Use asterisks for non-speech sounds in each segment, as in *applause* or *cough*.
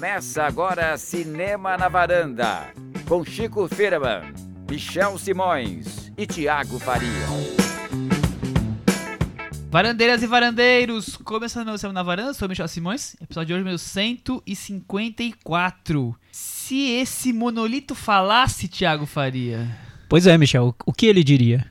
Começa agora Cinema na Varanda, com Chico Firman, Michel Simões e Tiago Faria. Varandeiras e varandeiros, começando meu Cinema na Varanda, sou o Michel Simões, episódio de hoje meu 154. Se esse monolito falasse, Tiago Faria, Pois é, Michel, o que ele diria?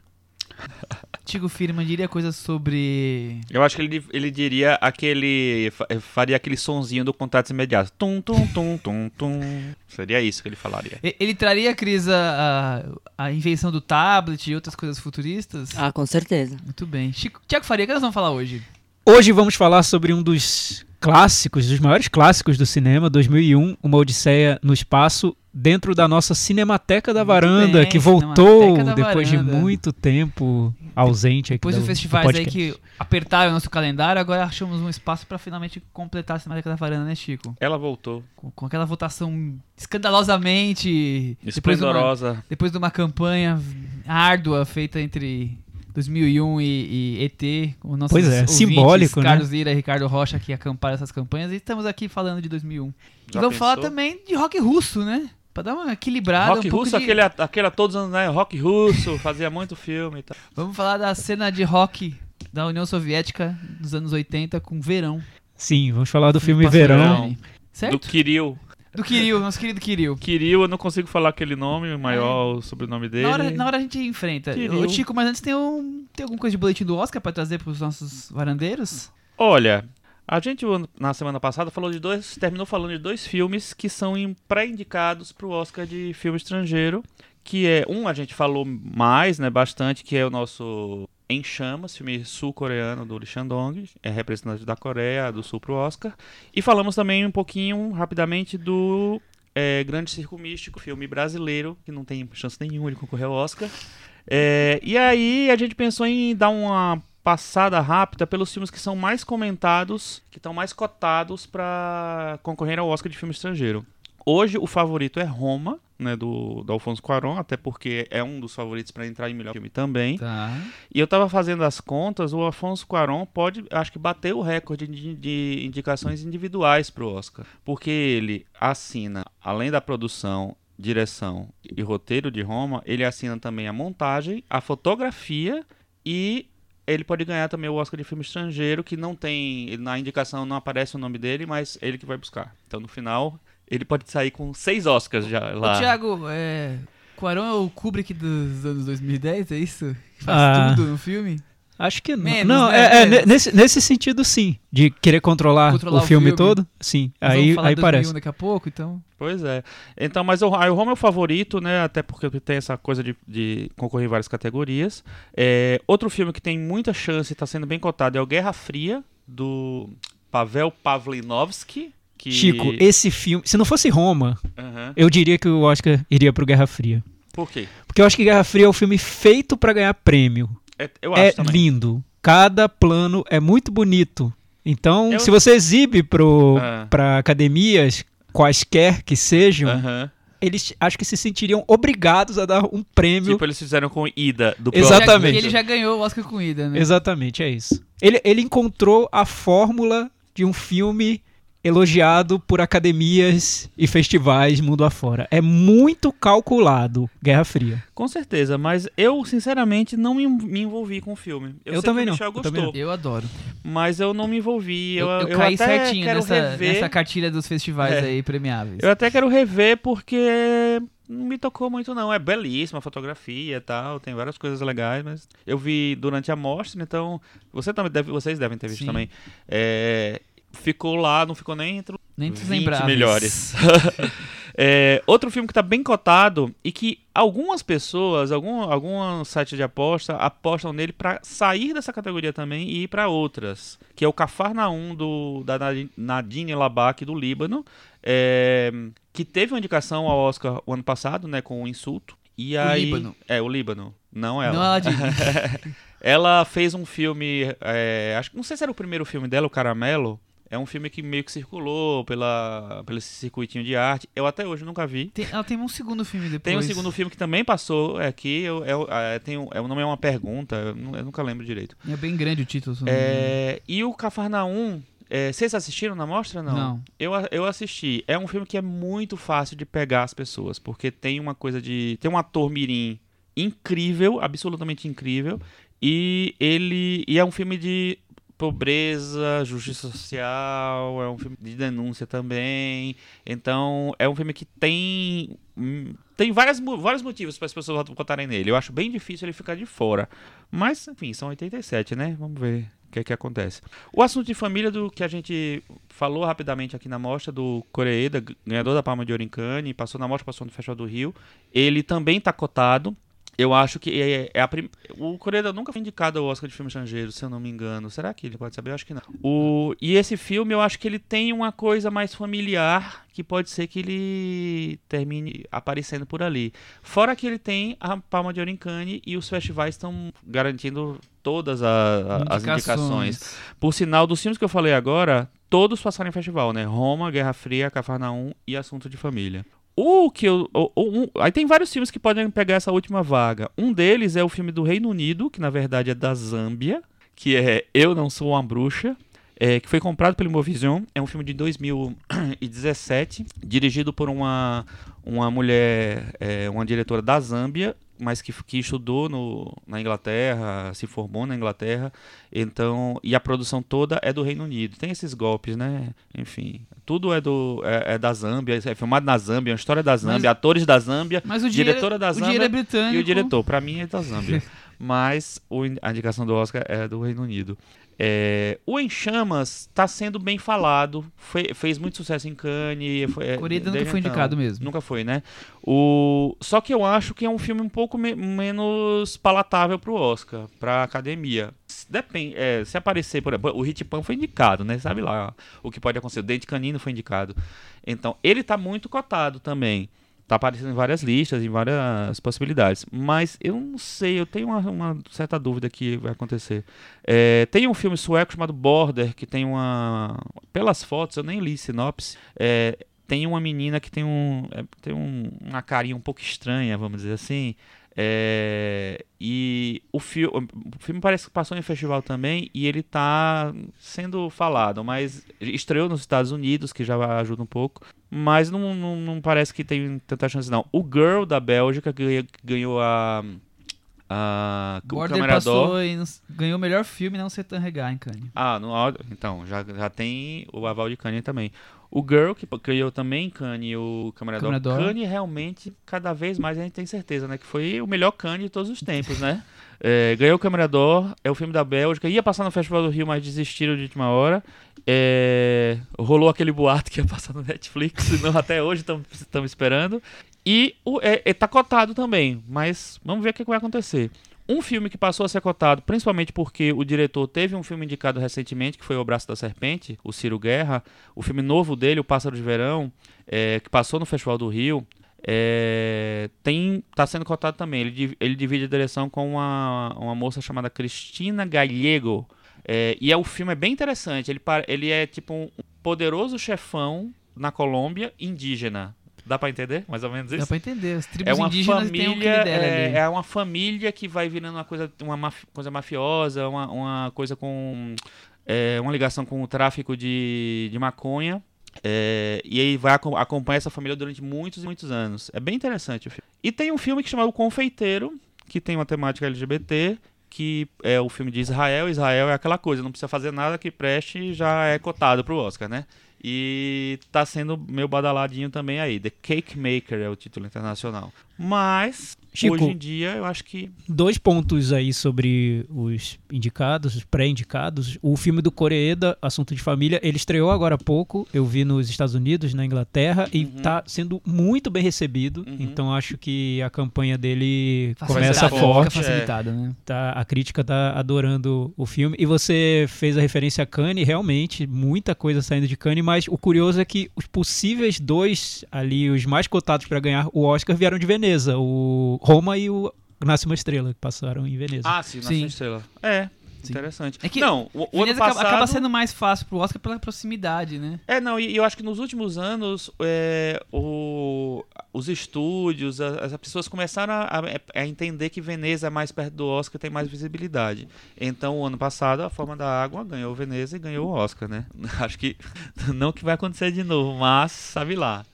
*laughs* Tiago Firman diria coisas sobre... Eu acho que ele, ele diria aquele. fa- Faria aquele sonzinho do contato imediato. Tum, tum, tum, tum, tum. Seria isso que ele falaria. Ele traria, Cris, a, a, a invenção do tablet e outras coisas futuristas? Ah, com certeza. Muito bem. Chico, Tiago Faria, o que nós vamos falar hoje? Hoje vamos falar sobre um dos clássicos, dos maiores clássicos do cinema, 2001, Uma Odisseia no Espaço, dentro da nossa Cinemateca da Varanda, bem, que voltou depois de Varanda. muito tempo ausente aqui Depois do, dos do festivais aí podcast. que apertaram o nosso calendário, agora achamos um espaço pra finalmente completar a Cinemateca da Varanda, né, Chico? Ela voltou. Com, com aquela votação escandalosamente depois de, Esplendorosa. depois de uma campanha árdua feita entre 2001 e, e ET, com nossos Pois é, ouvintes, simbólico, né? Carlos Lira e Ricardo Rocha que acamparam essas campanhas e estamos aqui falando de 2001. E Já vamos falar pensou? também de rock russo, né? Pra dar uma equilibrada, Rock um pouco russo, de... aquele, aquele a todos os anos, né? Rock russo, fazia muito filme e tal. Vamos falar da cena de rock da União Soviética dos anos 80 com Verão. Sim, vamos falar do filme Passou Verão. Do Kirill. Do Kirill, nosso querido Kirill. Kirill, eu não consigo falar aquele nome maior, o sobrenome dele. Na hora, na hora a gente enfrenta. Kirill. Ô, Chico, mas antes tem, um, tem alguma coisa de boletim do Oscar pra trazer pros nossos varandeiros? Olha, a gente o na semana passada falou de dois, terminou falando de dois filmes que são pré-indicados pro Oscar de filme estrangeiro, que é um a gente falou mais, né, bastante, que é o nosso Em Chamas, filme sul-coreano do Lee Shandong, é representante da Coreia do Sul pro Oscar, e falamos também um pouquinho rapidamente do é, Grande Circo Místico, filme brasileiro, que não tem chance nenhuma de concorrer ao Oscar. É, e aí a gente pensou em dar uma passada rápida pelos filmes que são mais comentados, que estão mais cotados para concorrer ao Oscar de filme estrangeiro. Hoje o favorito é Roma, né, do, do Alfonso Cuarón, até porque é um dos favoritos para entrar em melhor filme também. Tá. E eu tava fazendo as contas, o Afonso Cuarón pode, acho que bater o recorde de, de indicações individuais pro Oscar, porque ele assina, além da produção, direção e roteiro de Roma, ele assina também a montagem, a fotografia e ele pode ganhar também o Oscar de filme estrangeiro, que não tem, na indicação não aparece o nome dele, mas ele que vai buscar. Então no final, ele pode sair com seis Oscars já lá. Ô, Thiago, é... Quaron é o Kubrick dos anos 2010, é isso? Que faz Ah. tudo no filme? Acho que não. Menos, não, né? é, é, nesse, nesse sentido, sim. De querer controlar, Controlar o, o filme filme. todo. Sim, Nós aí, vamos falar aí de 2001 parece. daqui a pouco, então... Pois é. Então, mas o, aí o Roma é o favorito, né? Até porque tem essa coisa de, de concorrer em várias categorias. É, outro filme que tem muita chance e está sendo bem cotado é o Guerra Fria, do Pavel Pavlinovsky. Que... Chico, esse filme. Se não fosse Roma, Aham. eu diria que o Oscar iria pro Guerra Fria. Por quê? Porque eu acho que Guerra Fria é o filme feito pra ganhar prêmio. É, eu acho É também. lindo. Cada plano é muito bonito. Então, Eu- se você exibe pro, Ah. pra academias, quaisquer que sejam, Aham. eles acho que se sentiriam obrigados a dar um prêmio. Tipo, eles fizeram com Ida, do Ele Exatamente. já- ele já ganhou o Oscar com Ida, né? Exatamente, é isso. Ele, ele encontrou a fórmula de um filme elogiado por academias e festivais mundo afora. É muito calculado Guerra Fria. Com certeza, mas eu, sinceramente, não me, envolvi com o filme. Eu sei também que o não, Michel eu gostou, também não. Eu adoro. mas eu não me envolvi. Eu, Eu, eu eu caí até certinho quero nessa, rever. nessa cartilha dos festivais É. aí premiáveis. Eu até quero rever porque não me tocou muito não. É belíssima a fotografia e tal, tem várias coisas legais, mas eu vi durante a mostra, então você também deve, vocês devem ter visto Sim. também. É, ficou lá, não ficou nem entre os Nem dos 20 lembráveis. melhores. *laughs* É, outro filme que está bem cotado e que algumas pessoas, algum, algum site de aposta apostam nele para sair dessa categoria também e ir para outras, que é o Cafarnaum do da Nadi- Nadine Labak do Líbano, é, que teve uma indicação ao Oscar o ano passado, né, com o Insulto. E O aí, Líbano. É, o Líbano, não ela. Não ela *laughs* diz. Ela fez um filme, é, acho que não sei se era o primeiro filme dela, o Caramelo. É um filme que meio que circulou pela, pelo circuitinho de arte. Eu até hoje nunca vi. Tem- ela tem um segundo filme depois. Tem um segundo filme que também passou aqui. Eu, eu, é, tem um, é, o nome é uma pergunta, eu, nu- eu nunca lembro direito. É bem grande o título. eu. É, e o Cafarnaum É, vocês assistiram na mostra? Não. Não. Eu, eu assisti. É um filme que é muito fácil de pegar as pessoas, porque tem uma coisa de. Tem um ator mirim incrível, absolutamente incrível. E ele. E é um filme de pobreza, justiça social, é um filme de denúncia também. Então, é um filme que tem. hum, Tem várias, vários motivos para as pessoas votarem nele. Eu acho bem difícil ele ficar de fora. Mas, enfim, são 87, né? Vamos ver o que é que acontece. O assunto de família do que a gente falou rapidamente aqui na mostra do Coreeda, ganhador da Palma de Ouro em Cannes, passou na mostra, passou no Festival do Rio. Ele também está cotado. Eu acho que é, é a prim... o Coreeda nunca foi indicado ao Oscar de filme estrangeiro, se eu não me engano. Será que ele pode saber? Eu acho que não. O... E esse filme, eu acho que ele tem uma coisa mais familiar que pode ser que ele termine aparecendo por ali. Fora que ele tem a Palma de Ouro em Cannes e os festivais estão garantindo todas a- a- as indicações. Por sinal, dos filmes que eu falei agora, todos passaram em festival, né? Roma, Guerra Fria, Cafarnaum e Assunto de Família. O que eu. o- o- um- aí tem vários filmes que podem pegar essa última vaga. Um deles é o filme do Reino Unido, que na verdade é da Zâmbia, que é Eu Não Sou uma Bruxa. é, que foi comprado pelo Movision. É um filme de 2017, dirigido por uma, uma mulher, é, uma diretora da Zâmbia, mas que, que estudou no, na Inglaterra, se formou na Inglaterra. Então, e a produção toda é do Reino Unido. Tem esses golpes, né? Enfim, tudo é do é, é da Zâmbia, é filmado na Zâmbia, é uma história da Zâmbia, atores da Zâmbia Mas o dinheiro, Diretora da o dinheiro Zâmbia é britânico. e o diretor. Pra mim é da Zâmbia. *laughs* Mas o, a indicação do Oscar é do Reino Unido. É, o Em Chamas está sendo bem falado, foi- fez muito sucesso em Cannes. Foi, é, Coreeda nunca foi então. indicado mesmo. Nunca foi, né? O... Só que eu acho que é um filme um pouco me- menos palatável pro Oscar, pra academia. Depende, é, se aparecer, por exemplo, o Hit Pan foi indicado, né? Sabe lá o que pode acontecer. O Dente Canino foi indicado. Então, ele tá muito cotado também. Tá aparecendo em várias listas, em várias possibilidades. Mas eu não sei, eu tenho uma, uma certa dúvida que vai acontecer. É, tem um filme sueco chamado Border, que tem uma. Pelas fotos, eu nem li sinopse. É, tem uma menina que tem um. é, tem um- uma carinha um pouco estranha, vamos dizer assim. É, e o, fi o filme parece que passou em festival também e ele tá sendo falado, mas estreou nos Estados Unidos, que já ajuda um pouco. Mas não, não, não parece que tem tanta chance, não. O Girl da Bélgica que ganhou, a. a o Border passou e ganhou o melhor filme não ser tan regar em Cannes. Ah, no, então, já, já tem o aval de Kanye também. O Girl, que ganhou também Kanye o Câmara Câmara d'Or. d'Or. Kanye realmente, cada vez mais a gente tem certeza, né? Que foi o melhor Kanye de todos os tempos, né? *laughs* É, ganhou o Câmara d'Or, é o filme da Bélgica. Ia passar no Festival do Rio, mas desistiram de última hora. É, rolou aquele boato que ia passar no Netflix, não, até hoje estamos esperando. E o, é, é, tá cotado também, mas vamos ver o que, que vai acontecer. Um filme que passou a ser cotado, principalmente porque o diretor teve um filme indicado recentemente, que foi O Braço da Serpente, o Ciro Guerra. O filme novo dele, O Pássaro de Verão, é, que passou no Festival do Rio, é, tem tá sendo cotado também. Ele, ele divide a direção com uma, uma moça chamada Cristina Gallego. É, e é, o filme é bem interessante. Ele, ele é tipo um poderoso chefão na Colômbia indígena. Dá pra entender? Mais ou menos isso? Dá pra entender. Os tribos É uma indígenas têm um família, dela é, é uma família que vai virando uma coisa, uma maf- coisa mafiosa, uma, uma coisa com é, uma ligação com o tráfico de, de maconha. é, e aí vai aco- acompanhar essa família durante muitos e muitos anos. É bem interessante o filme. E tem um filme que chama O Confeiteiro, que tem uma temática LGBT, que é o filme de Israel. Israel é aquela coisa, não precisa fazer nada que preste e já é cotado pro Oscar, né? E tá sendo meio badaladinho também aí. The Cake Maker é o título internacional. Mas, Chico. hoje em dia, eu acho que. Dois pontos aí sobre os indicados, os pré-indicados. O filme do Coreeda, Assunto de Família, ele estreou agora há pouco. Eu vi nos Estados Unidos, na Inglaterra, e Uhum. tá sendo muito bem recebido. Uhum. Então acho que a campanha dele Facilitada, começa forte. Fica facilitada, né? Tá, a crítica tá adorando o filme. E você fez a referência a Cannes, realmente, muita coisa saindo de Cannes, mas o curioso é que os possíveis dois ali, os mais cotados para ganhar o Oscar, vieram de Veneza, o Roma e o Nasce uma Estrela, que passaram em Veneza. Ah, sim, Sim. Nação Estrela. É. Sim. Interessante. É que não, o, o Veneza passado... acaba sendo mais fácil pro Oscar pela proximidade, né? É, não, e eu acho que nos últimos anos é, o- os estúdios, a- as, pessoas começaram a, a entender que Veneza é mais perto do Oscar tem mais visibilidade. Então, o ano passado, a Forma da Água ganhou Veneza e ganhou o Oscar, né? *laughs* Acho que não que vai acontecer de novo, mas sabe lá.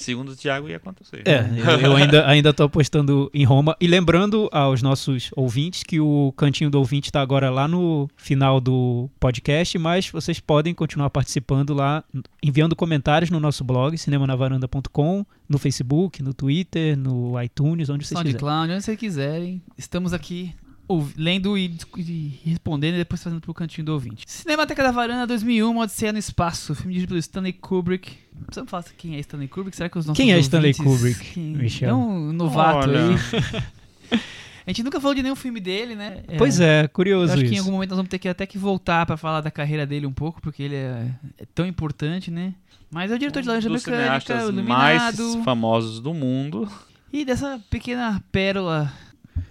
Segundo o Thiago, ia acontecer. É, *laughs* eu, eu ainda, ainda tô apostando em Roma. E lembrando aos nossos ouvintes que o Cantinho do Ouvinte está agora lá no final do podcast, mas vocês podem continuar participando lá, enviando comentários no nosso blog, cinemanavaranda.com, no Facebook, no Twitter, no iTunes, onde vocês quiserem. SoundCloud, onde vocês quiserem. Estamos aqui lendo e, e respondendo e depois fazendo pro cantinho do ouvinte. Cinemateca da Varanda 2001, Odisseia no Espaço, filme dirigido pelo Stanley Kubrick. Precisamos falar quem é Stanley Kubrick? Será que os nossos Quem é Stanley Kubrick, Quem... Michel? É um novato Olha. aí. *laughs* A gente nunca falou de nenhum filme dele, né? Pois é, Eu curioso acho que em isso. algum momento nós vamos ter que até que voltar pra falar da carreira dele um pouco, porque ele é, é tão importante, né? Mas é o diretor de Laranja Um dos Mecânica, o mais famosos do mundo. E dessa pequena pérola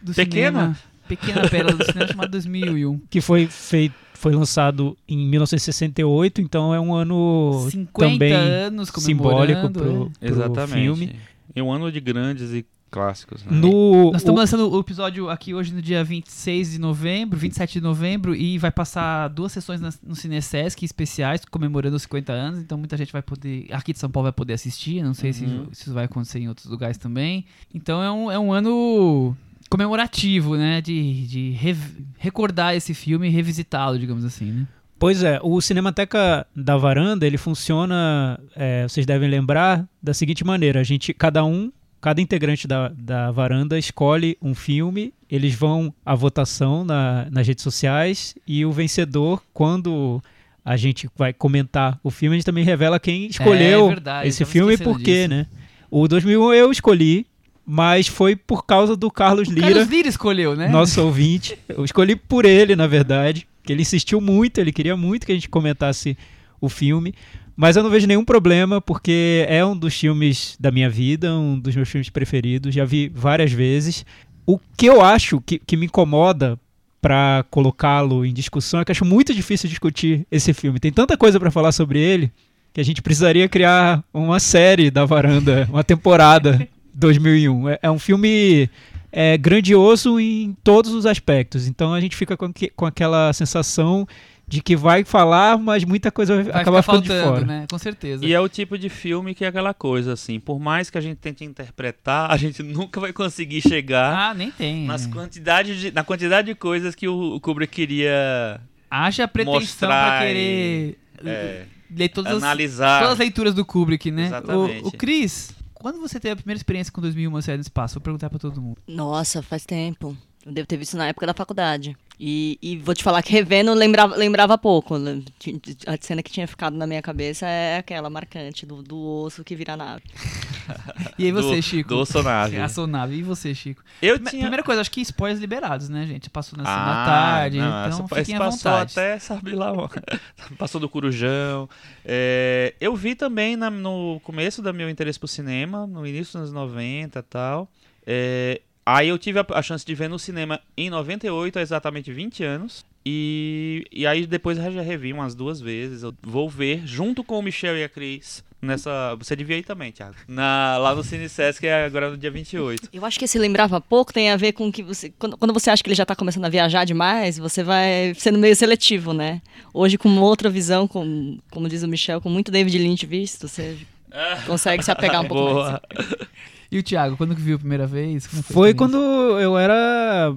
do Pequena? cinema. Pequena pérola do cinema chamada 2001. Que foi feito, foi lançado em 1968, então é um ano 50 também anos simbólico pro, é. pro Exatamente. filme. E um ano de grandes e clássicos. Né? No, Nós estamos o- lançando o episódio aqui hoje no dia 26 de novembro, 27 de novembro, e vai passar duas sessões nas- no Cinesesc especiais, comemorando os 50 anos, então muita gente vai poder, aqui de São Paulo vai poder assistir, não sei se, Uhum. se isso vai acontecer em outros lugares também. Então é um, é um ano comemorativo, né, de, de rev- recordar esse filme e revisitá-lo, digamos assim, né. Pois é, o Cinemateca da Varanda, ele funciona, é, vocês devem lembrar, da seguinte maneira, a gente, cada um, cada integrante da, da varanda escolhe um filme, eles vão à votação na- nas redes sociais e o vencedor, quando a gente vai comentar o filme, a gente também revela quem escolheu É verdade, eu esse filme e por quê, né? O 2001 eu escolhi, mas foi por causa do Carlos O Lira Carlos Lira escolheu, né? nosso ouvinte. Eu escolhi por ele, na verdade, que ele insistiu muito, ele queria muito que a gente comentasse o filme. Mas eu não vejo nenhum problema, porque é um dos filmes da minha vida, um dos meus filmes preferidos, já vi várias vezes. O que eu acho que, que me incomoda para colocá-lo em discussão é que eu acho muito difícil discutir esse filme. Tem tanta coisa para falar sobre ele que a gente precisaria criar uma série da varanda, uma temporada *laughs* 2001. É, é um filme é, grandioso em todos os aspectos. Então a gente fica com, que- com aquela sensação de que vai falar, mas muita coisa vai, ficar ficando de faltando, fora. né? Com certeza. E é o tipo de filme que é aquela coisa, assim, por mais que a gente tente interpretar, a gente *laughs* nunca vai conseguir chegar Ah, nem tem. nas né? quantidades de, na quantidade de coisas que o, o Kubrick queria Haja pretensão mostrar pra e- querer é, ler todas as, analisar. todas as leituras do Kubrick, né? Exatamente. O, o Cris, quando você teve a primeira experiência com 2001, Uma Série no Espaço? Vou perguntar pra todo mundo. Nossa, faz tempo. Eu devo ter visto na época da faculdade. E, e vou te falar que revendo lembrava, lembrava pouco. A cena que tinha ficado na minha cabeça é aquela marcante do, do osso que vira nave. E aí você, do, Chico? Do Sonave. A sonave. E você, Chico? Eu Prime- tinha... Primeira coisa, acho que spoilers liberados, né, gente? Passou na Ah, tarde, não, então essa- fiquem à passou vontade. até, sabe lá, *laughs* passou do Corujão. É, eu vi também na- no começo do meu interesse por cinema, no início dos anos 90 e tal. É, aí eu tive a, a chance de ver no cinema em 98, há exatamente 20 anos. E, e aí depois eu já revi umas duas vezes. Eu vou ver junto com o Michel e a Cris nessa. Você devia ir também, Thiago. Na, lá no Cine Sesc, é agora no dia 28. Eu acho que esse lembrava pouco tem a ver com que você. Quando, quando você acha que ele já tá começando a viajar demais, você vai sendo meio seletivo, né? Hoje, com uma outra visão, com, como diz o Michel, com muito David Lynch visto, você consegue se apegar um pouco mais. *laughs* E o Thiago, quando que viu a primeira vez? Como Foi experiência? quando eu era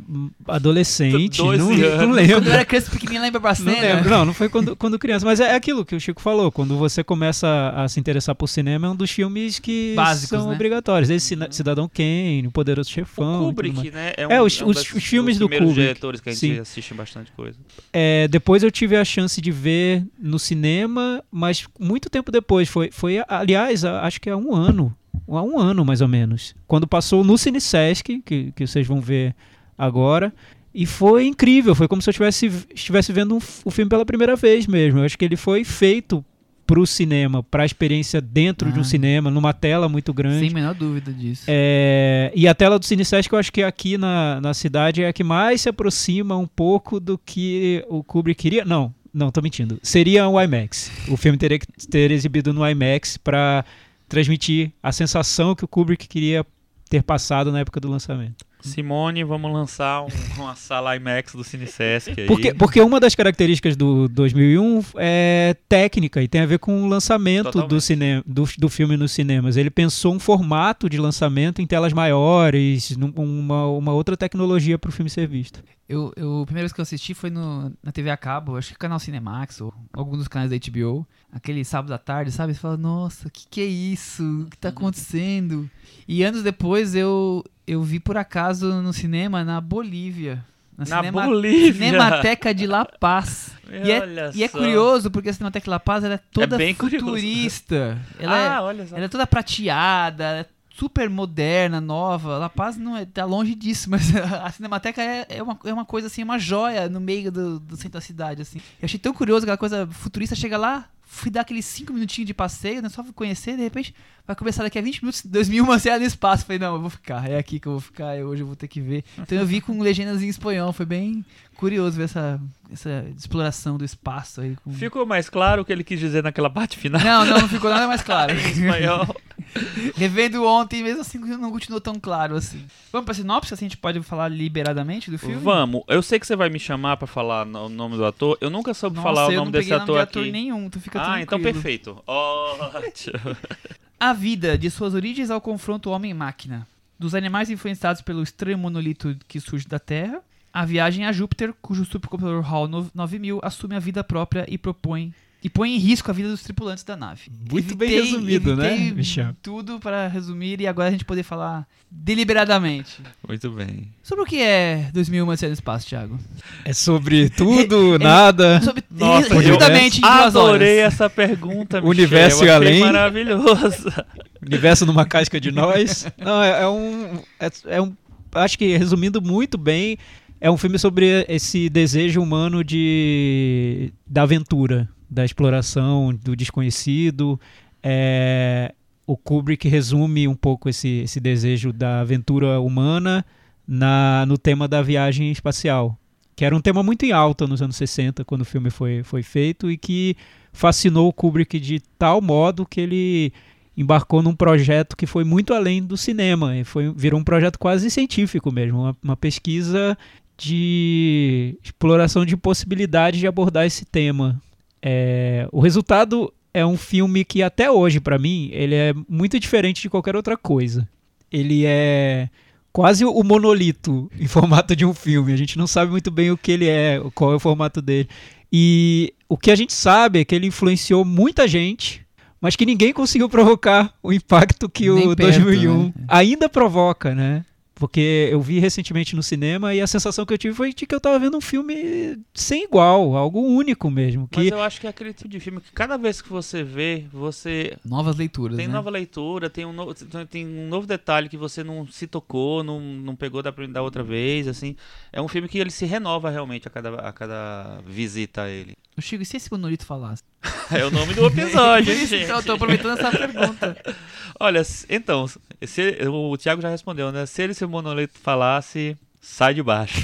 adolescente, não, anos. não lembro. Quando eu era criança pequenininha, lembra Não bastante? lembro, não, não foi quando, quando criança, mas é aquilo que o Chico falou, quando você começa a se interessar por cinema, é um dos filmes que Básicos, são né? obrigatórios. Esse Cina- Cidadão Kane, O Poderoso Chefão. O. Kubrick, né? É, um- os- um os- das- os filmes do primeiros Kubrick, diretores que a gente sim. assiste bastante coisa. É, depois eu tive a chance de ver no cinema, mas muito tempo depois. Foi, foi aliás, acho que há um ano. Há um ano, mais ou menos. Quando passou no Cine Sesc, que, que vocês vão ver agora. E foi incrível. Foi como se eu estivesse, estivesse vendo um o filme pela primeira vez mesmo. Eu acho que ele foi feito pro cinema, pra experiência dentro de um Ah. cinema, numa tela muito grande. Sem a menor dúvida disso. É, e a tela do CineSesc eu acho que aqui na, na cidade é a que mais se aproxima um pouco do que o Kubrick queria. Não, não, tô mentindo. Seria o IMAX. O filme teria que ter exibido no IMAX para transmitir a sensação que o Kubrick queria ter passado na época do lançamento. Simone, vamos lançar um- *laughs* uma sala IMAX do CineSesc aí. Porque, porque uma das características do 2001 é técnica e tem a ver com o lançamento do, cinema, do, do filme nos cinemas. Ele pensou um formato de lançamento em telas maiores, num- uma, uma outra tecnologia para o filme ser visto. Eu, eu- a primeira vez que eu assisti foi no, na TV a cabo, acho que canal Cinemax ou algum dos canais da HBO. Aquele sábado à tarde, sabe? Você fala, nossa, o que, que é isso? O que tá acontecendo? E anos depois eu, eu vi por acaso no cinema na Bolívia. Na, Na Cinema- Bolívia? Cinemateca de La Paz. *laughs* E é, e é curioso porque a Cinemateca de La Paz ela é toda bem curioso. futurista. *laughs* Ela é- ah, olha só. ela é toda prateada, ela é super moderna, nova. La Paz não é, tá longe disso, *laughs* mas a Cinemateca é, é, uma, é uma coisa assim, uma joia no meio do, do centro da cidade, assim. Eu achei tão curioso aquela coisa futurista, chega lá, fui dar aqueles 5 minutinhos de passeio, né, só conhecer, de repente vai começar daqui a 20 minutos, 2000 uma cena no espaço. Falei, não, eu vou ficar, é aqui que eu vou ficar, eu- hoje eu vou ter que ver. Então eu vi com legendas em espanhol, foi bem curioso ver essa, essa exploração do espaço aí. Com... Ficou mais claro o que ele quis dizer naquela parte final. Não, não, não ficou nada mais claro. *laughs* em espanhol. *laughs* Revendo ontem, mesmo assim não continuou tão claro assim. Vamos pra sinopse, assim a gente pode falar liberadamente do filme? Vamos, eu sei que você vai me chamar pra falar o nome do ator. Eu nunca soube Nossa, falar o nome desse peguei nome ator de ator aqui. nenhum, tu fica ah, tranquilo. então perfeito. Ótimo. *laughs* A vida, de suas origens ao confronto homem-máquina. Dos animais influenciados pelo estranho monolito que surge da Terra, a viagem a Júpiter, cujo supercomputador HAL 9000 assume a vida própria e propõe e põe em risco a vida dos tripulantes da nave. Muito bem resumido, né, evitei Michel? Tudo para resumir e agora a gente poder falar deliberadamente. Muito bem. Sobre o que é 2001 Odisseia no Espaço, Thiago? É sobre tudo, *laughs* nada. Sobre Nossa, resumidamente em duas Adorei horas. essa pergunta, Michel. Universo e além. maravilhoso. Universo numa casca de nós. Não, é, é um. É, é um. Acho que resumindo muito bem, é um filme sobre esse desejo humano de da aventura, da exploração, do desconhecido. É, o Kubrick resume um pouco esse, esse desejo da aventura humana na, no tema da viagem espacial, que era um tema muito em alta nos anos 60, quando o filme foi, foi feito, e que fascinou o Kubrick de tal modo que ele embarcou num projeto que foi muito além do cinema, e foi, virou um projeto quase científico mesmo, uma, uma pesquisa de exploração de possibilidades de abordar esse tema. É, o resultado é um filme que até hoje, para mim, ele é muito diferente de qualquer outra coisa. Ele é quase o monolito em formato de um filme. A gente não sabe muito bem o que ele é, qual é o formato dele. E o que a gente sabe é que ele influenciou muita gente, mas que ninguém conseguiu provocar o impacto que Nem o perto, 2001 né? ainda provoca, né? Porque eu vi recentemente no cinema e a sensação que eu tive foi de que eu tava vendo um filme sem igual, algo único mesmo. Mas Que eu acho que é aquele tipo de filme que cada vez que você vê, você Novas leituras, tem né? nova leitura, tem um, novo, tem um novo detalhe que você não se tocou, não, não pegou da, da outra vez, assim. É um filme que ele se renova realmente a cada, a cada visita a ele. O Chico, e se esse monolito falasse? *laughs* É o nome do episódio, hein, gente? Então, eu tô aproveitando essa pergunta. *laughs* Olha, então, se, o Thiago já respondeu, né? Se ele, se o monolito falasse, sai de baixo.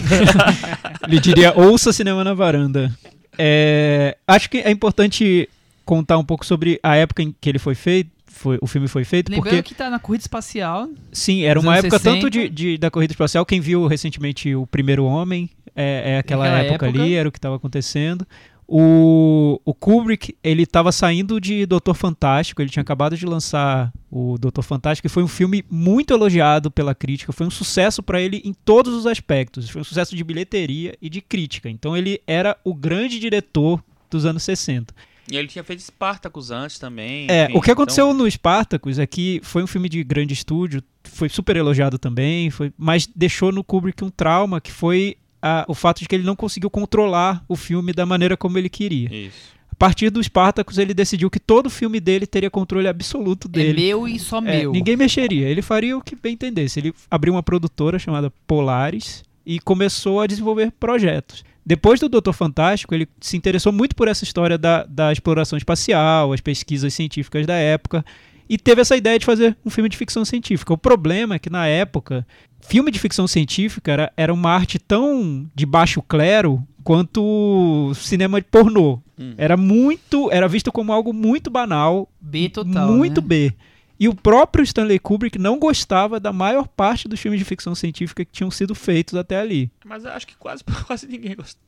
*laughs* ele diria ouça cinema na varanda. É, acho que é importante contar um pouco sobre a época em que ele foi feito, foi, o filme foi feito, Lembrando porque que tá na corrida espacial. sim, era uma época 60. tanto de, de- da corrida espacial, quem viu recentemente o Primeiro Homem, é, é aquela, Aquela época, época. ali, era o que estava acontecendo. O, o Kubrick, ele estava saindo de Doutor Fantástico, ele tinha acabado de lançar o Doutor Fantástico, e foi um filme muito elogiado pela crítica, foi um sucesso para ele em todos os aspectos, foi um sucesso de bilheteria e de crítica. Então ele era o grande diretor dos anos 60. E ele tinha feito Spartacus antes também. É, enfim, o que aconteceu então- no Spartacus é que foi um filme de grande estúdio, foi super elogiado também, foi, mas deixou no Kubrick um trauma que foi a- o fato de que ele não conseguiu controlar o filme da maneira como ele queria. Isso. A partir do Spartacus, ele decidiu que todo filme dele teria controle absoluto É dele. meu e só É, meu. ninguém mexeria, ele faria o que bem entendesse. Ele abriu uma produtora chamada Polaris e começou a desenvolver projetos. Depois do Doutor Fantástico, ele se interessou muito por essa história da, da exploração espacial, as pesquisas científicas da época, e teve essa ideia de fazer um filme de ficção científica. O problema é que, na época, filme de ficção científica era, era uma arte tão de baixo clero quanto cinema de pornô. Hum. Era muito. Era visto como algo muito banal, B total. muito né? B. E o próprio Stanley Kubrick não gostava da maior parte dos filmes de ficção científica que tinham sido feitos até ali. Mas eu acho que quase, *laughs* quase ninguém gostou.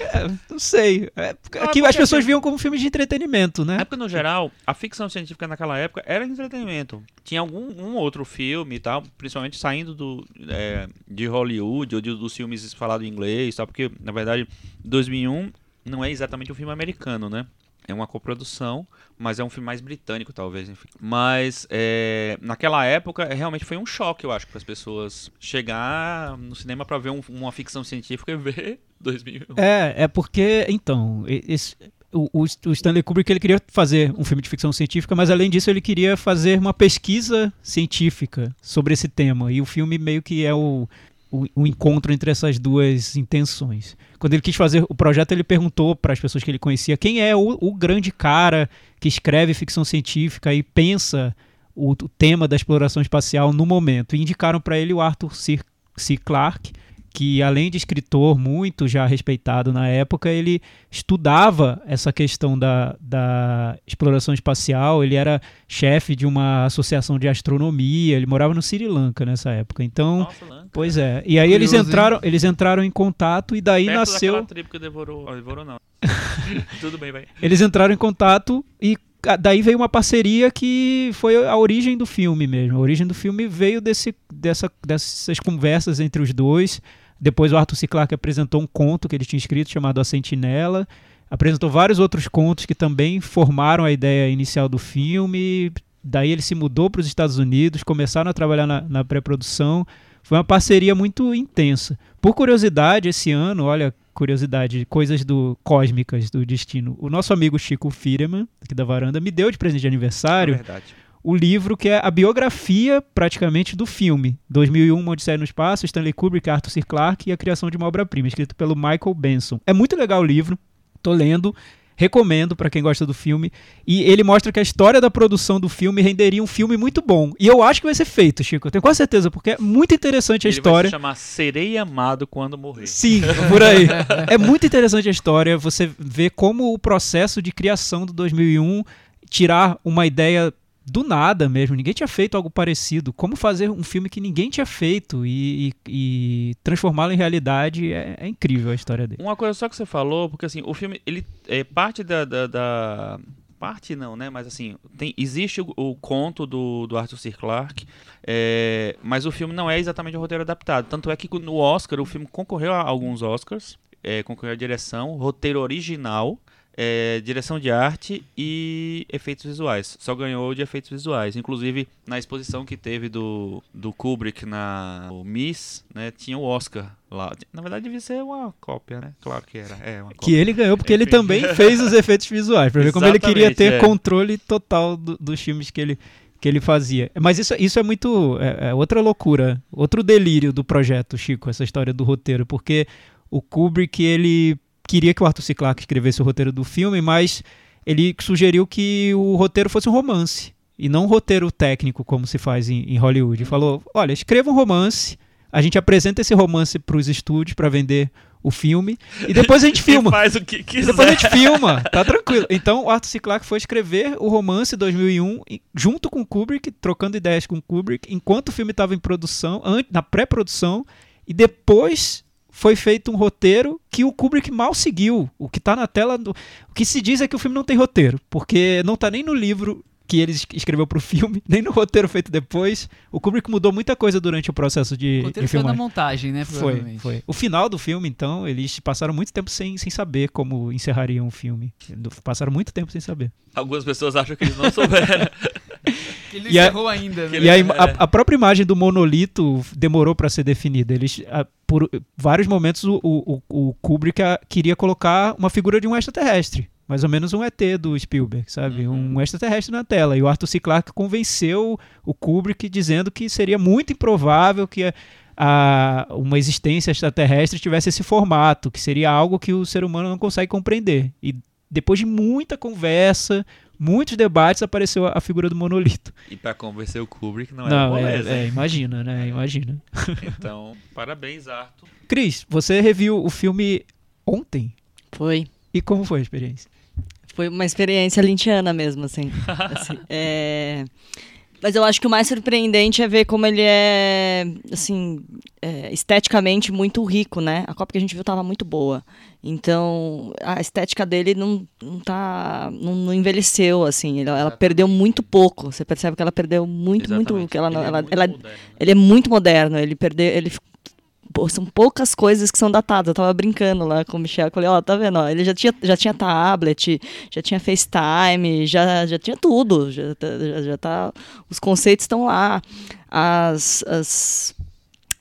É, não sei. É, Não, é as pessoas assim- viam como filmes de entretenimento, né? É porque, no geral, a ficção científica naquela época era entretenimento. Tinha algum um outro filme e tal, principalmente saindo do, é, de Hollywood ou de- dos filmes falados em inglês tal, porque, na verdade, 2001 não é exatamente um filme americano, né? É uma coprodução, mas é um filme mais britânico, talvez, enfim. Mas é, naquela época é, realmente foi um choque, eu acho, para as pessoas chegar no cinema para ver um- uma ficção científica e ver *laughs* 2001. É, é porque, então, esse- o- o Stanley Kubrick ele queria fazer um filme de ficção científica, mas além disso ele queria fazer uma pesquisa científica sobre esse tema. E o filme meio que é o, o, o encontro entre essas duas intenções. Quando ele quis fazer o projeto, ele perguntou para as pessoas que ele conhecia quem é o, o grande cara que escreve ficção científica e pensa o, o tema da exploração espacial no momento. E indicaram para ele o Arthur C. C. Clarke, que além de escritor muito já respeitado na época, ele estudava essa questão da, da exploração espacial, ele era chefe de uma associação de astronomia, ele morava no Sri Lanka nessa época. Então, Nossa, Lanka. pois é. E aí eles hein? entraram, eles entraram em contato e daí Perto nasceu tribo que devorou. Devorou não. *laughs* Tudo bem, vai. eles entraram em contato e daí veio uma parceria que foi a origem do filme mesmo. A origem do filme veio desse, dessa, dessas conversas entre os dois. Depois o Arthur C. Clarke apresentou um conto que ele tinha escrito chamado A Sentinela. Apresentou vários outros contos que também formaram a ideia inicial do filme. Daí ele se mudou para os Estados Unidos, começaram a trabalhar na, na pré-produção. Foi uma parceria muito intensa. Por curiosidade, esse ano, olha, curiosidade, coisas do cósmicas do destino. O nosso amigo Chico Firman, aqui da varanda, me deu de presente de É aniversário verdade. O livro que é a biografia praticamente do filme. 2001, Uma Odisseia no Espaço, Stanley Kubrick, Arthur C. Clarke e a criação de uma obra-prima, escrito pelo Michael Benson. É muito legal o livro, tô lendo, recomendo para quem gosta do filme. E ele mostra que a história da produção do filme renderia um filme muito bom. E eu acho que vai ser feito, Chico. Eu tenho quase certeza, porque é muito interessante a Ele história. vai se chamar Serei Amado Quando Morrer. Sim, *laughs* por aí. É muito interessante a história. Você vê como o processo de criação do 2001 tirar uma ideia do nada mesmo. Ninguém tinha feito algo parecido. Como fazer um filme que ninguém tinha feito e, e- e transformá-lo em realidade é, é incrível a história dele. Uma coisa só que você falou, porque assim, o filme, ele é parte da. da- da- Parte não, né? Mas assim, tem, existe o, o conto do, do Arthur C. Clarke, é, mas o filme não é exatamente o roteiro adaptado. Tanto é que no Oscar, o filme concorreu a alguns Oscars, é, concorreu a direção, roteiro original, é, direção de arte e efeitos visuais. Só ganhou de efeitos visuais. Inclusive, na exposição que teve do, do Kubrick na Miss, né, tinha o Oscar lá. Na verdade, devia ser uma cópia, né? Claro que era. É, Que ele ganhou porque ele Enfim. também fez os efeitos visuais, pra ver como ele queria ter é. controle total do- dos filmes que ele, que ele fazia. Mas isso, isso é muito. É, é outra loucura, outro delírio do projeto, Chico, essa história do roteiro, porque o Kubrick ele queria que o Arthur C. Clarke escrevesse o roteiro do filme, mas ele sugeriu que o roteiro fosse um romance e não um roteiro técnico como se faz em, em Hollywood. Ele falou: olha, escreva um romance, a gente apresenta esse romance para os estúdios para vender o filme e depois a gente *laughs* filma. faz o que E quiser. depois a gente filma, tá tranquilo. Então o Arthur C. Clarke foi escrever o romance 2001 e- junto com o Kubrick, trocando ideias com o Kubrick, enquanto o filme estava em produção, na pré-produção, e depois foi feito um roteiro que o Kubrick mal seguiu. O que tá na tela, do- o que se diz é que o filme não tem roteiro, porque não tá nem no livro que ele es- escreveu pro filme, *laughs* nem no roteiro feito depois. O Kubrick mudou muita coisa durante o processo de, O roteiro de foi na filmagem. montagem, né? Foi, foi. O final do filme, então, eles passaram muito tempo sem, sem saber como encerrariam o filme. Passaram muito tempo sem saber. Algumas pessoas acham que eles não souberam. *laughs* Que ele E a- encerrou ainda, né? E aí, é. a, a própria imagem do monolito demorou para ser definida. Eles, a- por vários momentos, o, o, o Kubrick a- queria colocar uma figura de um extraterrestre. Mais ou menos um ET do Spielberg, sabe? Uhum. Um extraterrestre na tela. E o Arthur C. Clarke convenceu o Kubrick dizendo que seria muito improvável que a, a, uma existência extraterrestre tivesse esse formato, que seria algo que o ser humano não consegue compreender. E depois de muita conversa, muitos debates, apareceu a figura do monolito. E para convencer o Kubrick não, não era é, moleza. é, imagina, né? Imagina. *laughs* Então, parabéns, Arthur. Cris, você reviu o filme ontem? Foi. E como foi a experiência? Foi uma experiência lintiana mesmo, assim. *laughs* Assim, é, Mas eu acho que o mais surpreendente é ver como ele é, assim, é, esteticamente muito rico, né? A cópia que a gente viu estava muito boa. Então, a estética dele não, não tá. Não, não envelheceu, assim. Ela, perdeu muito pouco. Você percebe que ela perdeu muito, muito. Exatamente. Que ela, Ele é ela, muito ela- moderno, né? ele é muito moderno. Ele perdeu. Ele são poucas coisas que são datadas. Eu tava brincando lá com o Michel. Falei, ó, tá vendo? ó, ele já tinha, já tinha tablet, já tinha FaceTime, já, já tinha tudo. Já, tá- já, já tá. Os conceitos estão lá. As. as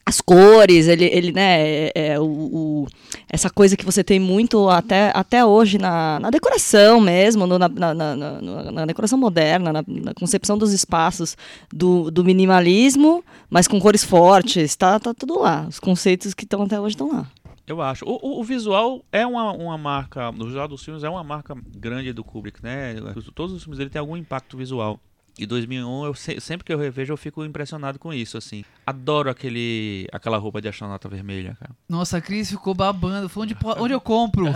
as cores, ele, ele né, é, é, o, o- essa coisa que você tem muito até, até hoje na, na decoração mesmo, no- na, na, na, na- decoração moderna, na, concepção dos espaços do, do minimalismo, mas com cores fortes, tá, tá tudo lá. Os conceitos que estão até hoje estão lá. Eu acho. O, o- o visual é uma, uma marca. O visual dos filmes é uma marca grande do Kubrick, né? Todos os filmes dele têm algum impacto visual. E 2001, eu se- sempre que eu revejo, eu fico impressionado com isso, assim. Adoro aquele, aquela roupa de astronauta vermelha, cara. Nossa, a Cris ficou babando. Falou, onde, *laughs* onde eu compro? *laughs*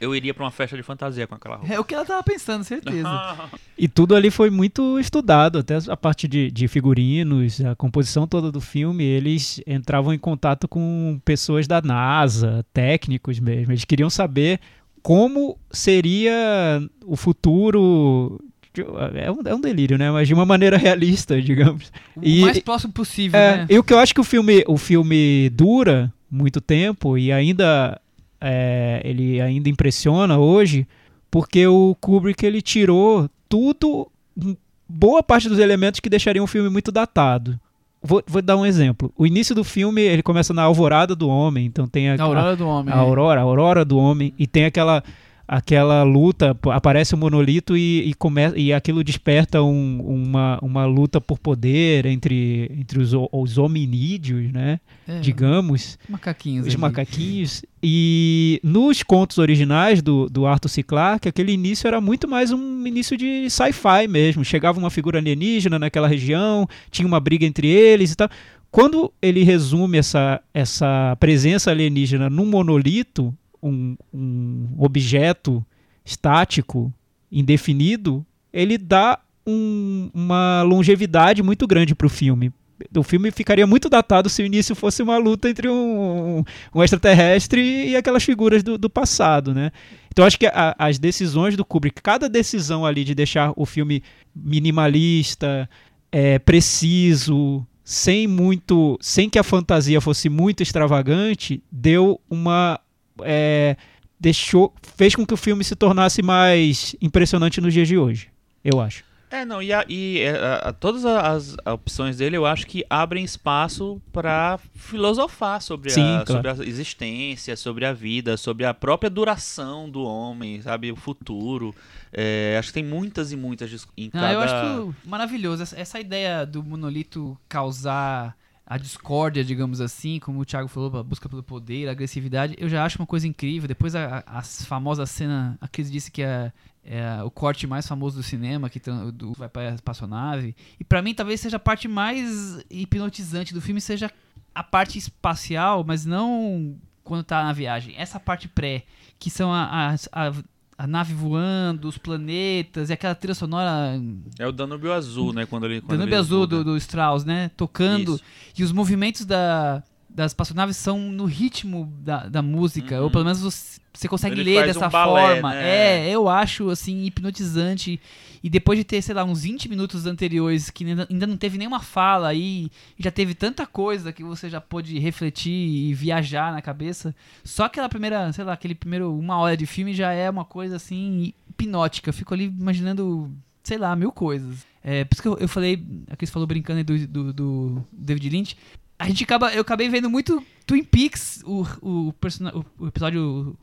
Eu iria pra uma festa de fantasia com aquela roupa. É o que ela tava pensando, certeza. *laughs* E tudo ali foi muito estudado, até a parte de, de figurinos, a composição toda do filme, eles entravam em contato com pessoas da NASA, técnicos mesmo. Eles queriam saber como seria o futuro. De- É um, é um delírio, né? Mas de uma maneira *laughs* realista, digamos. O E- mais próximo possível, É, né? e o que eu acho que o filme, o filme dura muito tempo e ainda é, ele ainda impressiona hoje, porque o Kubrick ele tirou tudo, um- boa parte dos elementos que deixariam o filme muito datado. Vou, vou dar um exemplo. O início do filme ele começa na alvorada do homem, então tem a, A aurora do homem. a aurora, a aurora do homem e tem aquela aquela luta, aparece o monolito e, e, come, e aquilo desperta um- uma, uma luta por poder entre, entre os, os hominídeos, né? É, Digamos, Macaquinhos. os ali. macaquinhos. E nos contos originais do, do Arthur C. Clarke, aquele início era muito mais um início de sci-fi mesmo. Chegava uma figura alienígena naquela região, tinha uma briga entre eles e tal. Quando ele resume essa, essa presença alienígena num monolito, um, um objeto estático, indefinido, ele dá um- uma longevidade muito grande para o filme. O filme ficaria muito datado se o início fosse uma luta entre um, um extraterrestre e aquelas figuras do, do passado, né? Então acho que a- as decisões do Kubrick, cada decisão ali de deixar o filme minimalista, é, preciso, sem muito, sem que a fantasia fosse muito extravagante, deu uma é, deixou, fez com que o filme se tornasse mais impressionante nos dias de hoje, eu acho. É, não, e, a- e, é, a- a- todas as opções dele eu acho que abrem espaço pra filosofar sobre, Sim, a, claro. sobre a existência, sobre a vida, sobre a própria duração do homem, sabe? O futuro. É, acho que tem muitas e muitas em Ah, cada... eu acho maravilhoso. Essa, essa ideia do monolito causar a discórdia, digamos assim, como o Thiago falou, a busca pelo poder, a agressividade, eu já acho uma coisa incrível. Depois a, a, famosa cena, a Cris disse que é, é o corte mais famoso do cinema, que do- vai pra espaçonave. E pra mim talvez seja a parte mais hipnotizante do filme, seja a parte espacial, mas não quando tá na viagem. Essa parte pré, que são a, as- a, a nave voando, os planetas e aquela trilha sonora É o Danúbio Azul, né? Quando ele, quando Danúbio ele Azul do, do Strauss, né? Tocando. Isso. E os movimentos da, das espaçonaves são no ritmo da, da música. Uhum. Ou pelo menos você, você consegue Ele ler dessa um balé, forma. né? É, eu acho, assim, hipnotizante. E depois de ter, sei lá, uns 20 minutos anteriores que ainda, não teve nenhuma fala aí, e já teve tanta coisa que você já pôde refletir e viajar na cabeça. Só aquela primeira, sei lá, aquele primeiro uma hora de filme já é uma coisa assim hipnótica. Eu fico ali imaginando, sei lá, mil coisas. É, por isso que eu, eu falei, a Cris falou brincando aí do, do, do David Lynch. A gente acaba, eu acabei vendo muito Twin Peaks, o, o, o, episódio,